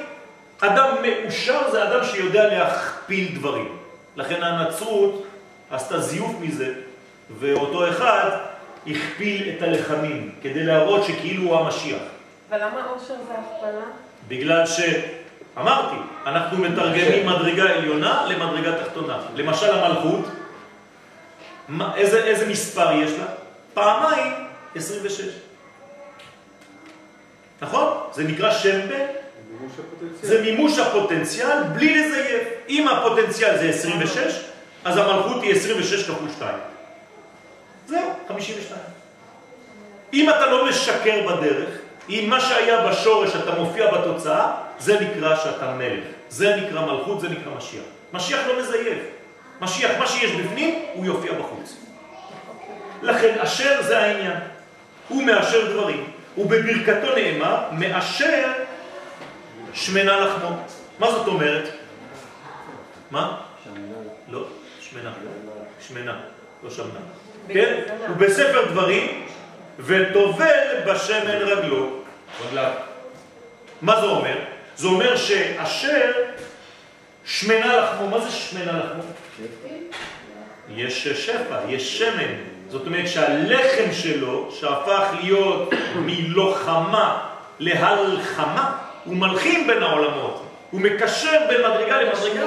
אדם מאושר זה אדם שיודע להכפיל דברים. לכן הנצרות עשתה זיוף מזה, ואותו אחד הכפיל את הלחמים, כדי להראות שכאילו הוא המשיח. אבל למה אושר זה הכפלה? בגלל ש... אמרתי, אנחנו מתרגמים מדרגה עליונה למדרגה תחתונה. למשל המלכות, איזה, איזה מספר יש לה? פעמיים 26. נכון? זה נקרא שם בן. זה מימוש הפוטנציאל בלי לזייף. אם הפוטנציאל זה 26, אז המלכות היא 26 כפול 2. זהו, 52. אם אתה לא משקר בדרך, אם מה שהיה בשורש אתה מופיע בתוצאה, זה נקרא שאתה מלך. זה נקרא מלכות, זה נקרא משיח. משיח לא מזייף. משיח, מה שיש בפנים, הוא יופיע בחוץ. לכן אשר זה העניין. הוא מאשר דברים. ובברכתו נאמר, מאשר שמנה לחמו. מה זאת אומרת? מה? לא, שמנה. שמנה, לא שמנה. כן? ובספר דברים, וטובל בשמן רגלו, רגליו. מה זה אומר? זה אומר שאשר שמנה לחמו, מה זה שמנה לחמו? יש שפע, יש שמן. זאת אומרת שהלחם שלו, שהפך להיות מלוחמה להלחמה, הוא מלחים בין העולמות, הוא מקשר בין מדרגה למדרגה,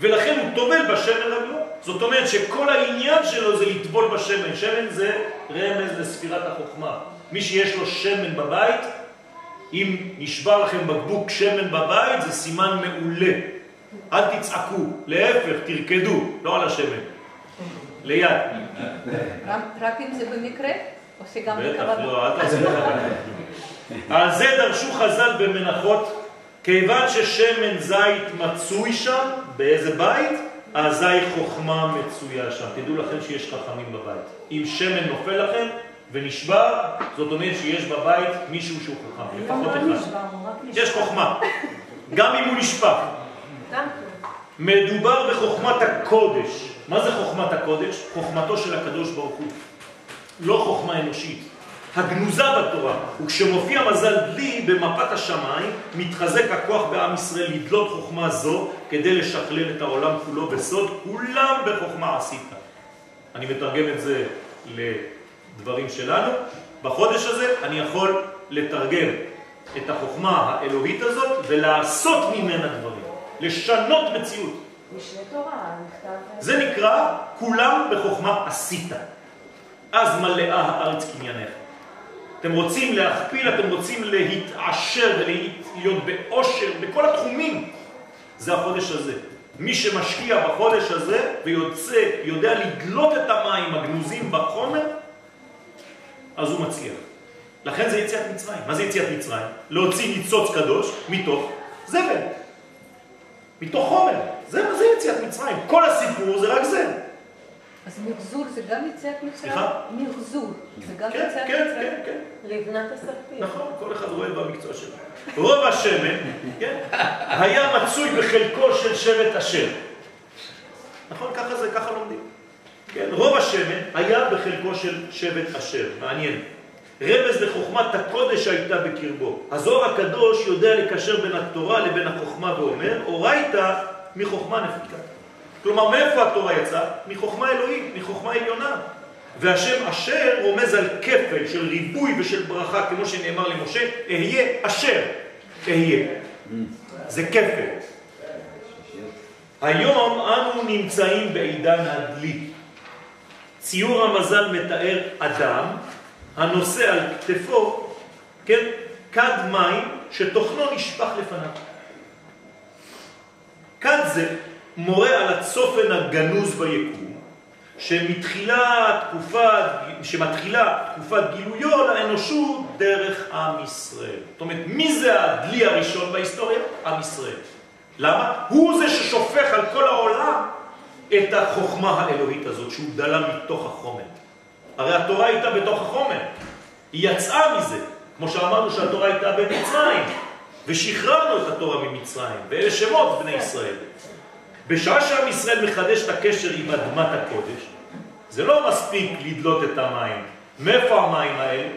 ולכן הוא טובל בשמן רגלו. זאת אומרת שכל העניין שלו זה לטבול בשמן. שמן זה רמז לספירת החוכמה. מי שיש לו שמן בבית, אם נשבר לכם בקבוק שמן בבית, זה סימן מעולה. אל תצעקו, להפך, תרקדו, לא על השמן, ליד. רק אם זה במקרה? או שגם בטח, בכוונה? לא, אל תעשי בכוונה. על זה דרשו חז"ל במנחות, כיוון ששמן זית מצוי שם, באיזה בית? אזי חוכמה מצויה שם. תדעו לכם שיש חכמים בבית. אם שמן נופל לכם ונשבר, זאת אומרת שיש בבית מישהו שהוא חכם, לפחות לא אחד. יש חוכמה, גם אם הוא נשפך. טוב. מדובר בחוכמת הקודש. מה זה חוכמת הקודש? חוכמתו של הקדוש ברוך הוא. לא חוכמה אנושית. הגנוזה בתורה, וכשמופיע מזל דלי במפת השמיים, מתחזק הכוח בעם ישראל לדלות חוכמה זו כדי לשכלל את העולם כולו בסוד, כולם בחוכמה עשית. אני מתרגם את זה לדברים שלנו. בחודש הזה אני יכול לתרגם את החוכמה האלוהית הזאת ולעשות ממנה דברים, לשנות מציאות. משנה תורה, נכתב... זה נקרא כולם בחוכמה עשית. אז מלאה הארץ קניינך. אתם רוצים להכפיל, אתם רוצים להתעשר ולהיות באושר בכל התחומים. זה החודש הזה. מי שמשקיע בחודש הזה ויוצא, יודע לדלות את המים הגנוזים בחומר, אז הוא מצליח. לכן זה יציאת מצרים. מה זה יציאת מצרים? להוציא ניצוץ קדוש מתוך זבל. מתוך חומר. זה מה זה יציאת מצרים. כל הסיפור זה רק זה. אז מחזור זה גם יציאת מצרים? סליחה? מחזור זה גם כן, יציאת כן, מצרים? כן, כן. לבנת הסרפים. נכון, כל אחד רואה במקצוע שלו. רוב השמן, כן, היה מצוי בחלקו של שבט אשר. נכון, ככה זה, ככה לומדים. כן, רוב השמן היה בחלקו של שבט אשר. מעניין. רמז לחוכמת הקודש הייתה בקרבו. הזוהר הקדוש יודע לקשר בין התורה לבין החוכמה ואומר, אורייתא מחוכמה נפיקה. כלומר, מאיפה התורה יצאה? מחוכמה אלוהית, מחוכמה עליונה. והשם אשר רומז על כפל של ריבוי ושל ברכה, כמו שנאמר למשה, אהיה אשר אהיה. זה כפל. היום אנו נמצאים בעידן הדלי. ציור המזל מתאר אדם הנושא על כתפו, כן, כד מים שתוכנו נשפך לפניו. כד זה מורה על הצופן הגנוז ביקום, שמתחילה תקופת, שמתחילה תקופת גילויו לאנושות דרך עם ישראל. זאת אומרת, מי זה הדלי הראשון בהיסטוריה? עם ישראל. למה? הוא זה ששופך על כל העולם את החוכמה האלוהית הזאת, שהוא דלה מתוך החומר. הרי התורה הייתה בתוך החומר. היא יצאה מזה, כמו שאמרנו שהתורה הייתה במצרים, ושחררנו את התורה ממצרים, ואלה שמות בני ישראל. בשעה שעם ישראל מחדש את הקשר עם אדמת הקודש, זה לא מספיק לדלות את המים. מאיפה המים האלה?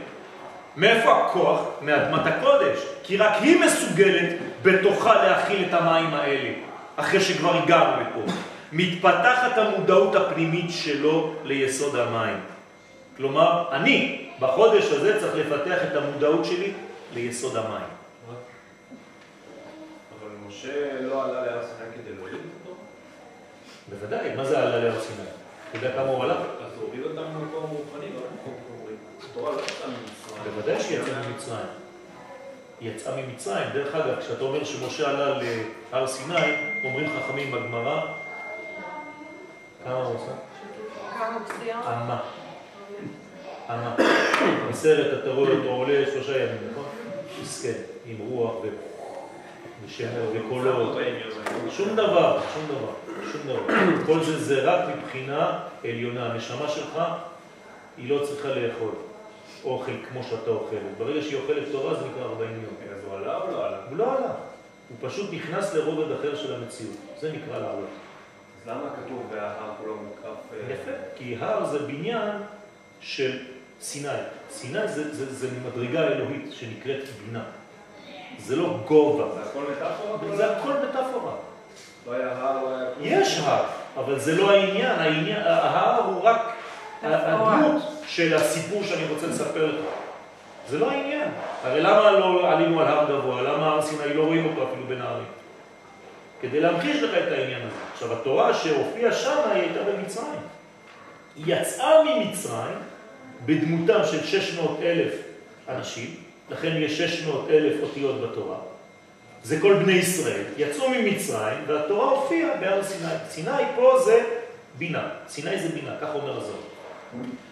מאיפה הכוח? מאדמת הקודש. כי רק היא מסוגלת בתוכה להכיל את המים האלה, אחרי שכבר הגענו לפה. מתפתחת המודעות הפנימית שלו ליסוד המים. כלומר, אני בחודש הזה צריך לפתח את המודעות שלי ליסוד המים. אבל משה לא עלה להר סיני כדי להוריד אותו? בוודאי, מה זה עלה להר סיני? אתה יודע כמה הוא עלה? אז הוריד אותם למקום רוחני, לא למקום חומרי. התורה לא יצאה ממצרים. בוודאי שהיא יצאה ממצרים. היא יצאה ממצרים. דרך אגב, כשאתה אומר שמשה עלה להר סיני, אומרים חכמים בגמרא, כמה הוא עושה? כמה פסיעות? אמה. אמה. בסרט אתה רואה אותו עולה שלושה ימים, נכון? מסכן, עם רוח ו... ושמר וקולות. שום דבר, שום דבר, שום דבר. כל זה זה רק מבחינה עליונה. הנשמה שלך, היא לא צריכה לאכול אוכל כמו שאתה אוכל. ברגע שהיא אוכלת תורה זה נקרא 40 יום. אז הוא עלה או לא עלה? הוא לא עלה, הוא פשוט נכנס לרובד אחר של המציאות. זה נקרא לעלות. למה כתוב וההר כולו מוקף? אה, יפה, כי הר זה בניין של סיני. סיני זה, זה, זה מדרגה אלוהית שנקראת בינה. זה לא גובה, זה הכל מטאפורה? זה הכל מטאפורה. לא היה הר, לא היה... יש הר, אבל זה לא העניין, העניין ההר הוא רק הדמות של הסיפור שאני רוצה לספר לך. זה לא העניין. הרי למה לא עלינו על הר גבוה? למה הר סיני לא רואים אותו אפילו בין הערים? כדי להמחיש לך את העניין הזה. עכשיו, התורה שהופיעה שם היא הייתה במצרים. היא יצאה ממצרים בדמותם של 600 אלף אנשים, לכן יש 600 אלף אותיות בתורה. זה כל בני ישראל, יצאו ממצרים והתורה הופיעה בהר סיני. סיני פה זה בינה, סיני זה בינה, כך אומר הזוהר.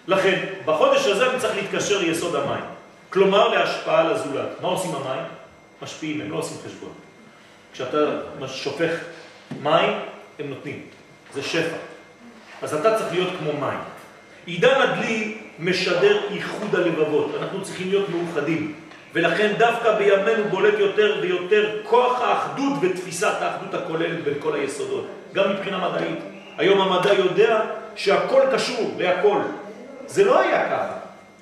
לכן, בחודש הזה אני צריך להתקשר ליסוד המים. כלומר, להשפעה על הזולת. מה עושים המים? משפיעים, הם לא עושים חשבון. כשאתה שופך מים, הם נותנים. זה שפע. אז אתה צריך להיות כמו מים. עידן הדלי משדר איחוד הלבבות. אנחנו צריכים להיות מאוחדים. ולכן דווקא בימינו בולט יותר ויותר כוח האחדות ותפיסת האחדות הכוללת בין כל היסודות, גם מבחינה מדעית. היום המדע יודע שהכל קשור להכל. זה לא היה ככה.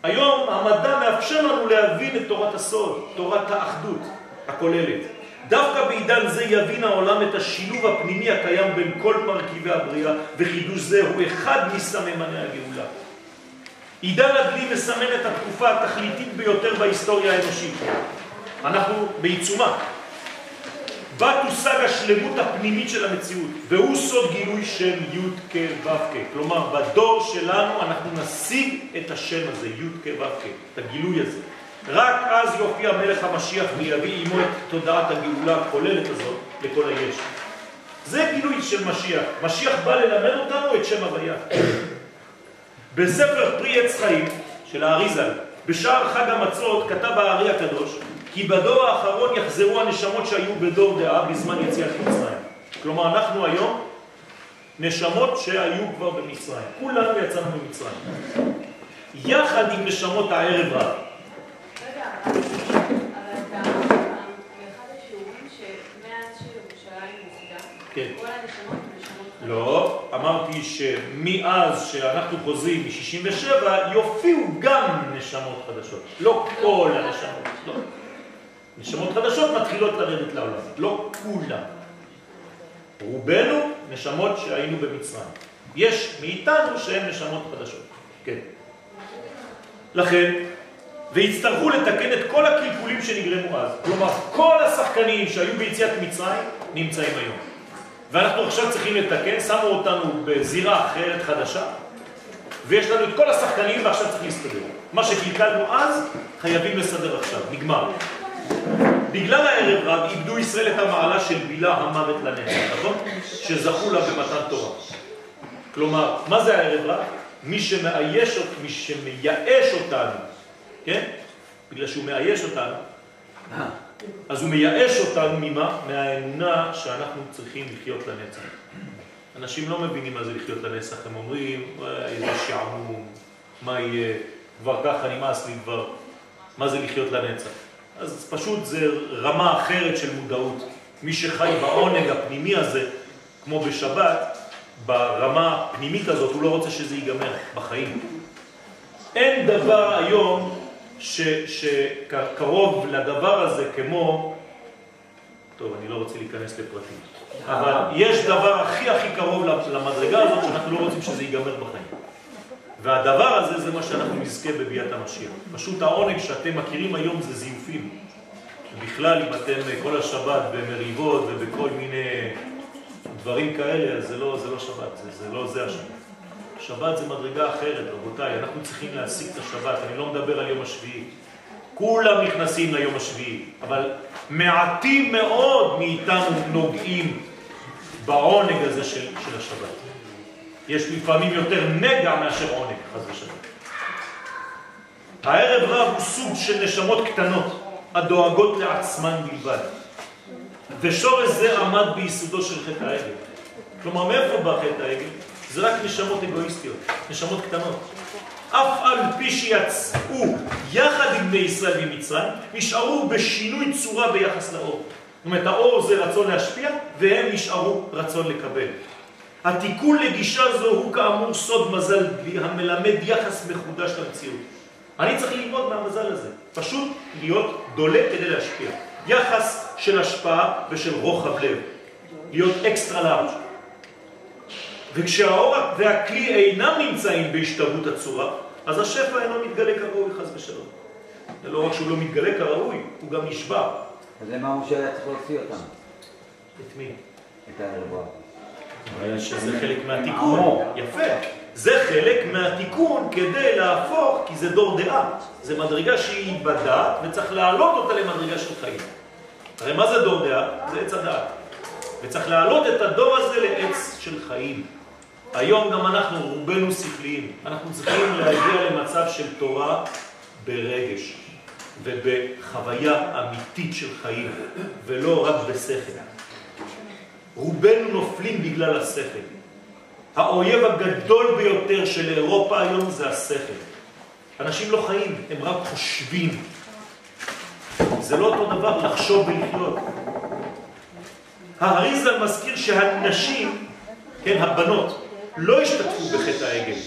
היום המדע מאפשר לנו להבין את תורת הסוד, תורת האחדות הכוללת. דווקא בעידן זה יבין העולם את השילוב הפנימי הקיים בין כל מרכיבי הבריאה, וחידוש זה הוא אחד מסממני הגאולה. עידן הדלי מסמן את התקופה התכליתית ביותר בהיסטוריה האנושית. אנחנו בעיצומה. בה תושג השלמות הפנימית של המציאות, והוא סוד גילוי שם י' כ' ו' כ'. כלומר, בדור שלנו אנחנו נשיג את השם הזה, י' כ' ו' כ', את הגילוי הזה. רק אז יופיע מלך המשיח ויביא עמו את תודעת הגאולה הכוללת הזאת לכל היש. זה גילוי של משיח. משיח בא ללמד אותנו את שם הוויה. בספר פרי עץ חיים של האריזל, בשער חג המצות, כתב הארי הקדוש, כי בדור האחרון יחזרו הנשמות שהיו בדור דעה בזמן יציאת מצרים. כלומר, אנחנו היום נשמות שהיו כבר במצרים. כולנו יצאנו ממצרים. יחד עם נשמות הערב רב. לא, אמרתי שמאז שאנחנו חוזרים מ-67 יופיעו גם נשמות חדשות. לא כל הנשמות, לא. נשמות חדשות מתחילות לרדת לעולם, לא כולם. רובנו נשמות שהיינו במצרים. יש מאיתנו שהן נשמות חדשות. כן. לכן, והצטרכו לתקן את כל הקלקולים שנגרמו אז. כלומר, כל השחקנים שהיו ביציאת מצרים נמצאים היום. ואנחנו עכשיו צריכים לתקן, שמו אותנו בזירה אחרת חדשה, ויש לנו את כל השחקנים ועכשיו צריך להסתדר. מה שקלקלנו אז, חייבים לסדר עכשיו, נגמר. בגלל הערב רב איבדו ישראל את המעלה של בילה המוות לנצח, נכון? שזכו לה במתן תורה. כלומר, מה זה הערב רב? מי שמאייש, מי שמייאש אותנו, כן? בגלל שהוא מאייש אותנו, אז הוא מייאש אותנו ממה? מהאמונה שאנחנו צריכים לחיות לנצח. אנשים לא מבינים מה זה לחיות לנצח, הם אומרים, איזה שעמום, מה יהיה, כבר ככה נמאס לי כבר, מה זה לחיות לנצח? אז פשוט זה רמה אחרת של מודעות. מי שחי בעונג הפנימי הזה, כמו בשבת, ברמה הפנימית הזאת, הוא לא רוצה שזה ייגמר בחיים. אין דבר היום שקרוב לדבר הזה כמו, טוב, אני לא רוצה להיכנס לפרטים, אבל יש דבר הכי הכי קרוב למדרגה הזאת שאנחנו לא רוצים שזה ייגמר בחיים. והדבר הזה זה מה שאנחנו נזכה בביאת המשיח. פשוט העונג שאתם מכירים היום זה זיופים. בכלל, אם אתם כל השבת במריבות ובכל מיני דברים כאלה, זה לא, זה לא שבת, זה, זה לא זה השבת. שבת זה מדרגה אחרת, רבותיי, אנחנו צריכים להשיג את השבת, אני לא מדבר על יום השביעי. כולם נכנסים ליום השביעי, אבל מעטים מאוד מאיתנו נוגעים בעונג הזה של, של השבת. יש לפעמים יותר נגע מאשר עונג, חס ושלום. הערב רב הוא סוג של נשמות קטנות, הדואגות לעצמן בלבד. ושורש זה עמד ביסודו של חטא העגל. כלומר, מאיפה בא חטא העגל? זה רק נשמות אגואיסטיות, נשמות קטנות. אף על פי שיצאו יחד עם בני ישראל ממצרים, נשארו בשינוי צורה ביחס לאור. זאת אומרת, האור זה רצון להשפיע, והם נשארו רצון לקבל. התיקון לגישה זו הוא כאמור סוד מזל המלמד יחס מחודש למציאות. אני צריך ללמוד מהמזל הזה, פשוט להיות דולה כדי להשפיע. יחס של השפעה ושל רוחב לב, להיות אקסטרה לארג'. וכשהאור והכלי אינם נמצאים בהשתוות הצורה, אז השפע אינו מתגלה כראוי חס ושלום. זה לא רק שהוא לא מתגלה כראוי, הוא גם נשבע. אז למה משה היה צריך להוציא אותם? את מי? את אבל שזה חלק מהתיקון, יפה. זה חלק מהתיקון כדי להפוך, כי זה דור דעה. זה מדרגה שהיא בדעת, וצריך להעלות אותה למדרגה של חיים. הרי מה זה דור דעה? זה עץ הדעת. וצריך להעלות את הדור הזה לעץ של חיים. היום גם אנחנו, רובנו שכליים. אנחנו צריכים להגיע למצב של תורה ברגש ובחוויה אמיתית של חיים, ולא רק בשכל. רובנו נופלים בגלל השכל. האויב הגדול ביותר של אירופה היום זה השכל. אנשים לא חיים, הם רק חושבים. זה לא אותו דבר לחשוב ולחיות. האריזל מזכיר שהנשים, כן, הבנות, לא השתתפו בחטא העגל.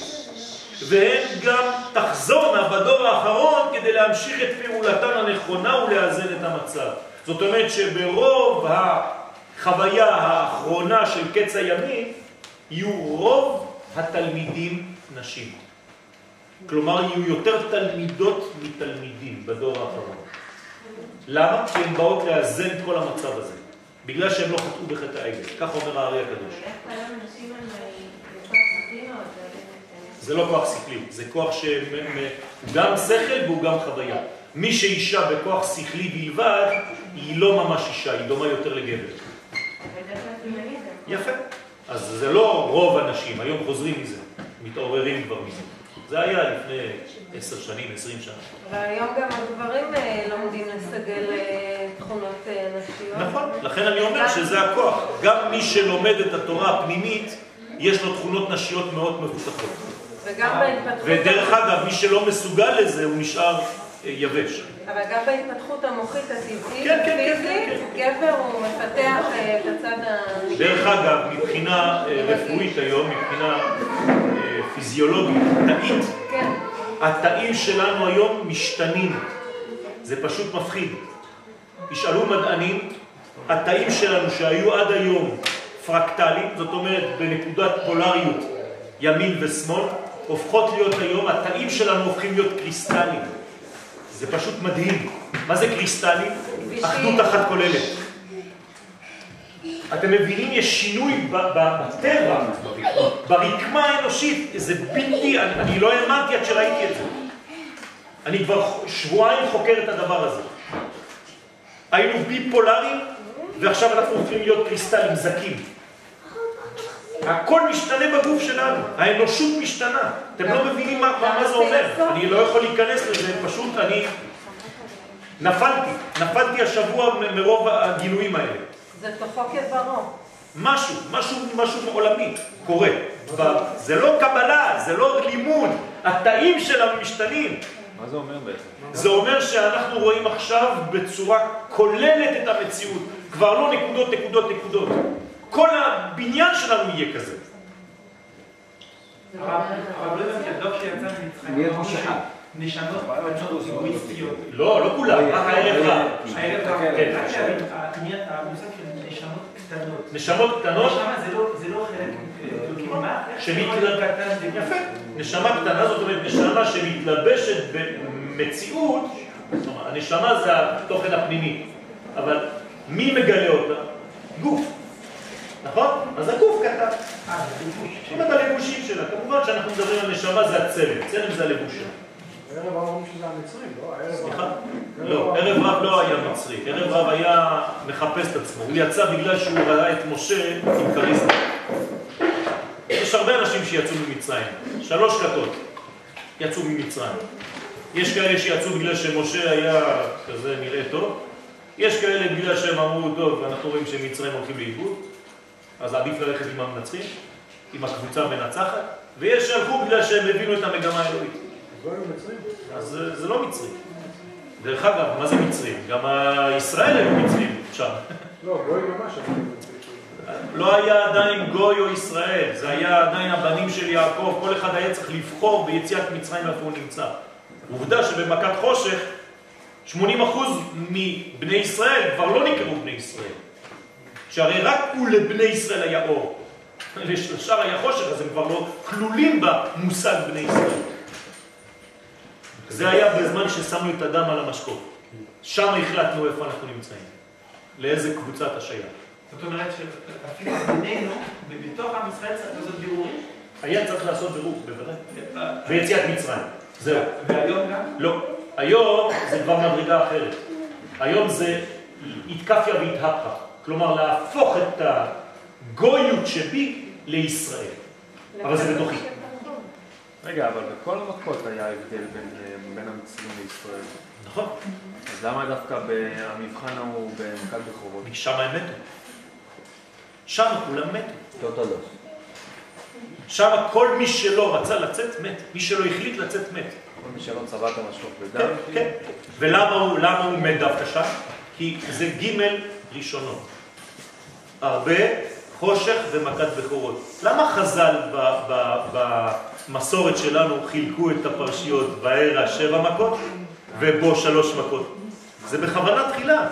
והן גם תחזורנה בדור האחרון כדי להמשיך את פעולתן הנכונה ולאזן את המצב. זאת אומרת שברוב החוויה האחרונה של קץ הימים יהיו רוב התלמידים נשים. כלומר, יהיו יותר תלמידות מתלמידים בדור האחרון. למה? כי הן באות לאזן את כל המצב הזה. בגלל שהם לא חטאו בחטא העגל. כך אומר הארי הקדוש. זה לא כוח שכלי, זה כוח שהוא גם שכל והוא גם חוויה. מי שאישה בכוח שכלי בלבד, היא לא ממש אישה, היא דומה יותר לגבר. יפה. אז זה לא רוב הנשים, היום חוזרים מזה, מתעוררים כבר מזה. זה היה לפני עשר שנים, עשרים שנה. והיום גם הגברים אה, לומדים לסגל אה, תכונות אה, נשיות. נכון, לכן אני אומר שזה הכוח. גם מי שלומד את התורה הפנימית, יש לו תכונות נשיות מאוד מפותחות. וגם בהתפתחות... ודרך אגב, מי שלא מסוגל לזה, הוא נשאר יבש. אבל גם בהתפתחות המוחית הטבעית, כן, כן, כן, פיזית, כן, גבר הוא מפתח את הצד ה... דרך אגב, מבחינה רפואית היום, מבחינה פיזיולוגית, תאית, כן. התאים שלנו היום משתנים. זה פשוט מפחיד. תשאלו מדענים, התאים שלנו שהיו עד היום פרקטליים, זאת אומרת בנקודת פולריות ימין ושמאל, הופכות להיות היום, התאים שלנו הופכים להיות קריסטליים. זה פשוט מדהים. מה זה קריסטלים? אחדות אחת כוללת. אתם מבינים, יש שינוי בטבע, ברקמה האנושית, זה בלתי, אני, אני לא האמנתי עד שראיתי את זה. אני כבר שבועיים חוקר את הדבר הזה. היינו ביפולריים, ועכשיו אנחנו הופכים להיות קריסטלים זקים. הכל משתנה בגוף שלנו, האנושות משתנה. אתם לא מבינים מה, מה זה אומר. אני לא יכול להיכנס לזה, פשוט אני נפלתי. נפלתי השבוע מרוב הגילויים האלה. זה תוכו כברו. משהו, משהו, משהו עולמי קורה. זה לא קבלה, זה לא לימוד. התאים שלנו משתנים. מה זה אומר בעצם? זה אומר שאנחנו רואים עכשיו בצורה כוללת את המציאות. כבר לא נקודות, נקודות, נקודות. כל הבניין שלנו יהיה כזה. אבל לא הבנתי, הדוח שיצא ממצרים? נשמות אגואיסטיות. לא, לא כולם, רק הערב רב. הערב רב, כן. המושג של נשמות קטנות. נשמות קטנות נשמה זה לא- זה לא חלק, כאילו מה? איך שמתל- זה יכול להיות קטן זה יפה. נשמה קטנה זאת אומרת נשמה שמתלבשת במציאות, הנשמה זה התוכן הפנימי, אבל מי מגלה אותה? גוף. נכון? אז הגוף קטן. אה. זאת אומרת הלבושים שלה. כמובן שאנחנו מדברים על נשמה זה הצלם, צלם זה הלבוש שלה. ערב אמרנו שזה המצרים, לא? סליחה? לא, ערב רב לא היה מצרי, ערב רב היה מחפש את עצמו, הוא יצא בגלל שהוא ראה את משה עם כריזמה. יש הרבה אנשים שיצאו ממצרים, שלוש כתות יצאו ממצרים. יש כאלה שיצאו בגלל שמשה היה כזה נראה טוב, יש כאלה בגלל שהם אמרו, טוב, אנחנו רואים שמצרים הולכים לאיבוד, אז עדיף ללכת עם המנצחים, עם הקבוצה המנצחת, ויש שהלכו בגלל שהם הבינו את המגמה האלוהית. לא? אז זה, זה לא מצרי. דרך אגב, מה זה מצרים? גם הישראל היו מצרים שם. לא, גוי ממש. אבל- לא היה עדיין גוי או ישראל, זה היה עדיין הבנים של יעקב, כל אחד היה צריך לבחור ביציאת מצרים איפה הוא נמצא. עובדה שבמכת חושך, 80% מבני ישראל כבר לא נקראו בני ישראל. שהרי רק הוא לבני ישראל היה אור. לשאר היה חושך, אז הם כבר לא כלולים במושג בני ישראל. זה היה בזמן ששמנו את הדם על המשקוף. שם החלטנו איפה אנחנו נמצאים. לאיזה קבוצה אתה שייך. זאת אומרת שאפילו בינינו, בתוך עם ישראל צריך לעשות בירורים. היה צריך לעשות בירור, בוודאי. ביציאת מצרים. זהו. והיום גם? לא. היום זה כבר מדרגה אחרת. היום זה התקפיה והתהפכה. כלומר, להפוך את הגויות שבי לישראל. אבל זה בתוכי. רגע, אבל בכל המכות היה הבדל בין, בין המצרים לישראל. נכון. אז למה דווקא במבחן ההוא במכת בכורות? שם הם מתו. שם כולם מתו. שם כל מי שלא רצה לצאת מת. מי שלא החליט לצאת מת. כל מי שלא צבע את כן, בדם? כן. ולמה הוא, למה הוא מת דווקא שם? כי זה ג' ראשונות. הרבה חושך ומכת בכורות. למה חז"ל במסורת שלנו חילקו את הפרשיות בערה שבע מכות ובו שלוש מכות? זה בכוונה תחילה,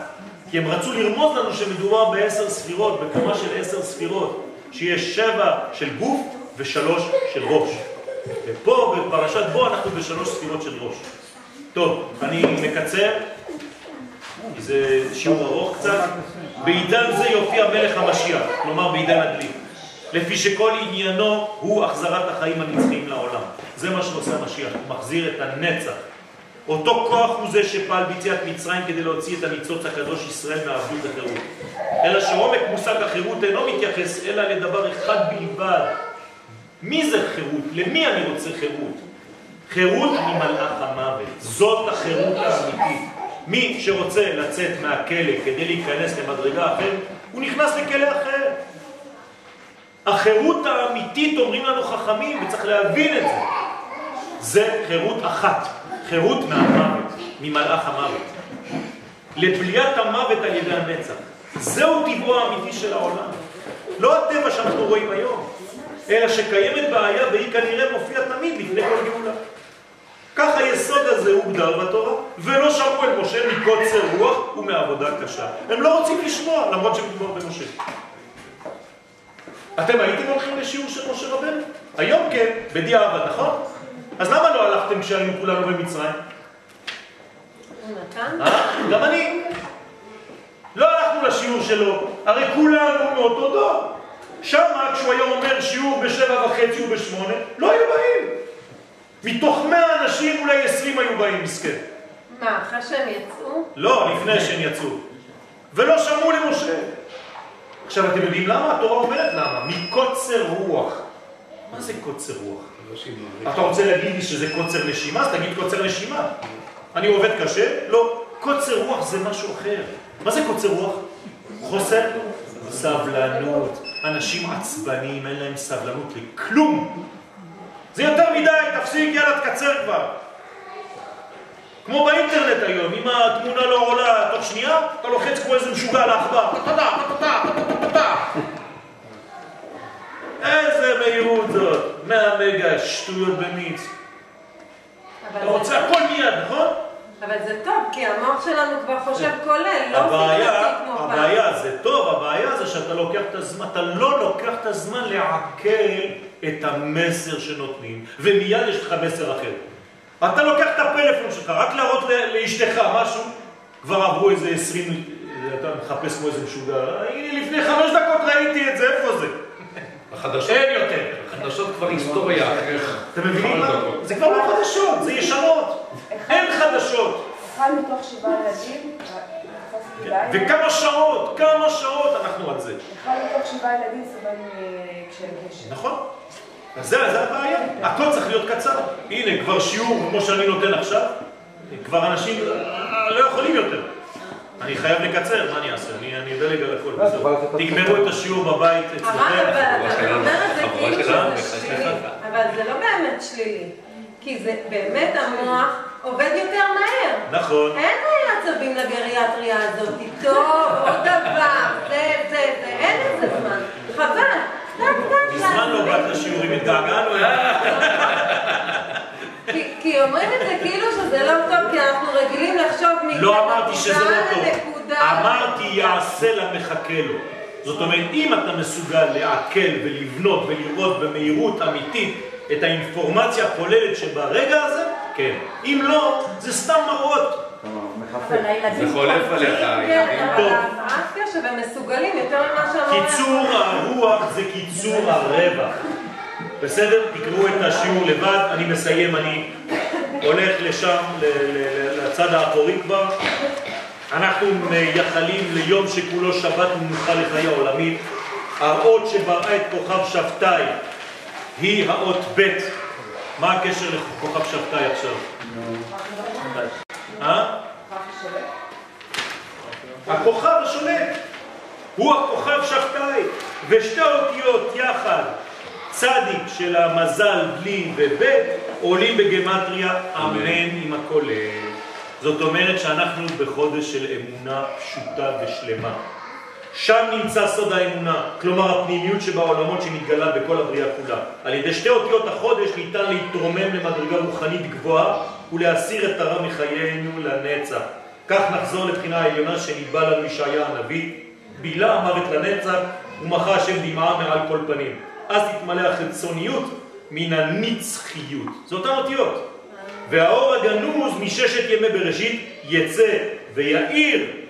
כי הם רצו לרמוז לנו שמדובר בעשר ספירות, בקומה של עשר ספירות, שיש שבע של גוף ושלוש של ראש. ופה בפרשת בו אנחנו בשלוש ספירות של ראש. טוב, אני מקצר, זה שיעור ארוך קצת. בעידן זה יופיע מלך המשיח, כלומר בעידן הדלי. לפי שכל עניינו הוא החזרת החיים הנצחיים לעולם. זה מה שעושה המשיח, הוא מחזיר את הנצח. אותו כוח הוא זה שפעל ביציאת מצרים כדי להוציא את הניצוץ הקדוש ישראל מהעבדות לחירות. אלא שעומק מושג החירות אינו מתייחס אלא לדבר אחד בלבד. מי זה חירות? למי אני רוצה חירות? חירות ממלאך המוות. זאת החירות האמיתית. מי שרוצה לצאת מהכלא כדי להיכנס למדרגה אחרת, הוא נכנס לכלא אחר. החירות האמיתית, אומרים לנו חכמים, וצריך להבין את זה, זה חירות אחת, חירות מהמוות, ממלאך המוות. לבליית המוות על ידי הנצח. זהו טבעו האמיתי של העולם. לא הטבע שאנחנו רואים היום, אלא שקיימת בעיה והיא כנראה מופיעה תמיד לפני כל גאולה. כך היסוד הזה הוגדר בתורה, ולא שמעו את משה מקוצר רוח ומעבודה קשה. הם לא רוצים לשמוע, למרות שמדובר במשה. אתם הייתם הולכים לשיעור של משה רבנו? היום כן, בדיעבד, נכון? אז למה לא הלכתם כשהיינו כולנו במצרים? אה? גם אני. לא הלכנו לשיעור שלו, הרי כולנו מאותו דור. שמה, כשהוא היה אומר שיעור בשבע וחצי ובשמונה, לא היו באים. מתוך מאה אנשים אולי עשרים היו באים, מסכן. מה, אחרי שהם יצאו? לא, לפני שהם יצאו. ולא שמעו למשה. עכשיו, אתם יודעים למה? התורה אומרת למה. מקוצר רוח. מה זה קוצר רוח? אתה רוצה להגיד לי שזה קוצר נשימה? אז תגיד קוצר נשימה. אני עובד קשה? לא. קוצר רוח זה משהו אחר. מה זה קוצר רוח? חוסר סבלנות. אנשים עצבניים, אין להם סבלנות לכלום. זה יותר מדי, תפסיק, יאללה, תקצר כבר. כמו באינטרנט היום, אם התמונה לא עולה תוך שנייה, אתה לוחץ כמו איזה משוגע לעכבר. טה-טה, טה-טה. איזה מהירות זאת, 100 מגה, שטויות במיץ. אתה רוצה הכל מיד, נכון? אבל זה טוב, כי המוח שלנו כבר חושב כולל, לא הבעיה, פיגרתי כמו פעם. הבעיה זה טוב, הבעיה זה שאתה לוקח את הזמן, אתה לא לוקח את הזמן לעכל את המסר שנותנים, ומיד יש לך מסר אחר. אתה לוקח את הפלאפון שלך, רק להראות ל- לאשתך משהו, כבר עברו איזה עשרים, אתה מחפש כמו איזה משוגע, הנה לפני חמש דקות ראיתי את זה, איפה זה? החדשות, אין יותר. החדשות כבר היסטוריה אחריך. אתם מבינים מה? זה כבר לא חדשות, זה ישנות. אין חדשות. אחד מתוך שבעה ילדים, וכמה שעות, כמה שעות אנחנו על זה. אחד מתוך שבעה ילדים סובל מקשיי קשר. נכון. אז זה, זה הבעיה. הכל צריך להיות קצר. הנה, כבר שיעור כמו שאני נותן עכשיו, כבר אנשים אה, לא יכולים יותר. אני חייב לקצר, מה אני אעשה? אני אדלג על הכל. לא, תגמרו את השיעור בבית אבל אצלכם. אתה אומר את זה כאילו שזה שלילי, אבל זה לא באמת שלילי, כי זה באמת המוח עובד יותר מהר. נכון. אין עצבים לגריאטריה הזאת, טוב, עוד דבר, זה, זה, זה, אין לזה זמן. חבל, טק טק מזמן לא באת לשיעורים, התגעגענו אליו. כי- אומרים את זה כאילו שזה לא טוב, כי אנחנו רגילים לחשוב לא אמרתי שזה לא טוב. אמרתי יעשה למחכה לו. זאת אומרת, אם אתה מסוגל לעכל ולבנות ולראות במהירות אמיתית את האינפורמציה הכוללת שברגע הזה, כן. אם לא, זה סתם מראות. זה חולף עליך, טוב. ההפרעת קשב הם מסוגלים יותר ממה שאמרו. קיצור הרוח זה קיצור הרווח. בסדר? תקראו את השיעור לבד, אני מסיים, אני הולך לשם, ל- ל- לצד האחורי כבר. אנחנו מייחלים ליום שכולו שבת ומנוחה לחיי העולמית. הראות שבראה את כוכב שבתאי היא האות ב'. מה הקשר לכוכב שבתאי עכשיו? אה? הכוכב השולט הוא הכוכב שבתאי, ושתי האותיות יחד, צדיק של המזל בלי ובית, עולים בגמטריה אמן עם הכולל. זאת אומרת שאנחנו בחודש של אמונה פשוטה ושלמה. שם נמצא סוד האמונה, כלומר הפנימיות שבעולמות שמתגלה בכל הבריאה כולה. על ידי שתי אותיות החודש ניתן להתרומם למדרגה רוחנית גבוהה ולהסיר את הרע מחיינו לנצח. כך נחזור לבחינה העליונה שניבא לנו ישעיה הנביא, בילה המוות לנצח ומחה השם דמעה מעל כל פנים. אז תתמלא החיצוניות מן הנצחיות. זה אותן אותיות. והאור הגנוז מששת ימי בראשית יצא ויאיר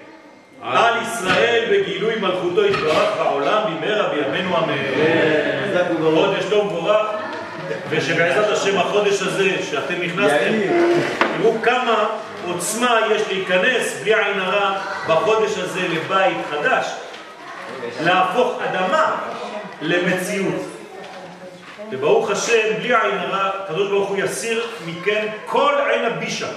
על ישראל בגילוי מלכותו יתברך בעולם במהרה בימינו אמן. חודש טוב מבורך, ושבעזרת השם החודש הזה שאתם נכנסתם, תראו כמה עוצמה יש להיכנס בלי עין הרע בחודש הזה לבית חדש, להפוך אדמה למציאות. וברוך השם, בלי עין הרע, הקדוש ברוך הוא יסיר מכם כל עין הבישה.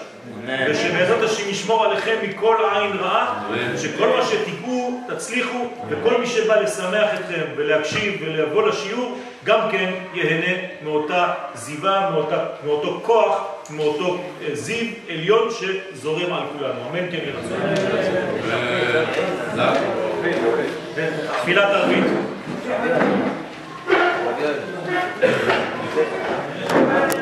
ושבעזרת השם ישמור עליכם מכל עין רעה, שכל מה שתיגעו תצליחו, וכל מי שבא לשמח אתכם ולהקשיב ולבוא לשיעור, גם כן ייהנה מאותה זיווה, מאותה, מאותו כוח, מאותו אה, זיו עליון שזורם על כולנו. אמן כן רצון. תפילת ערבית. Yeah.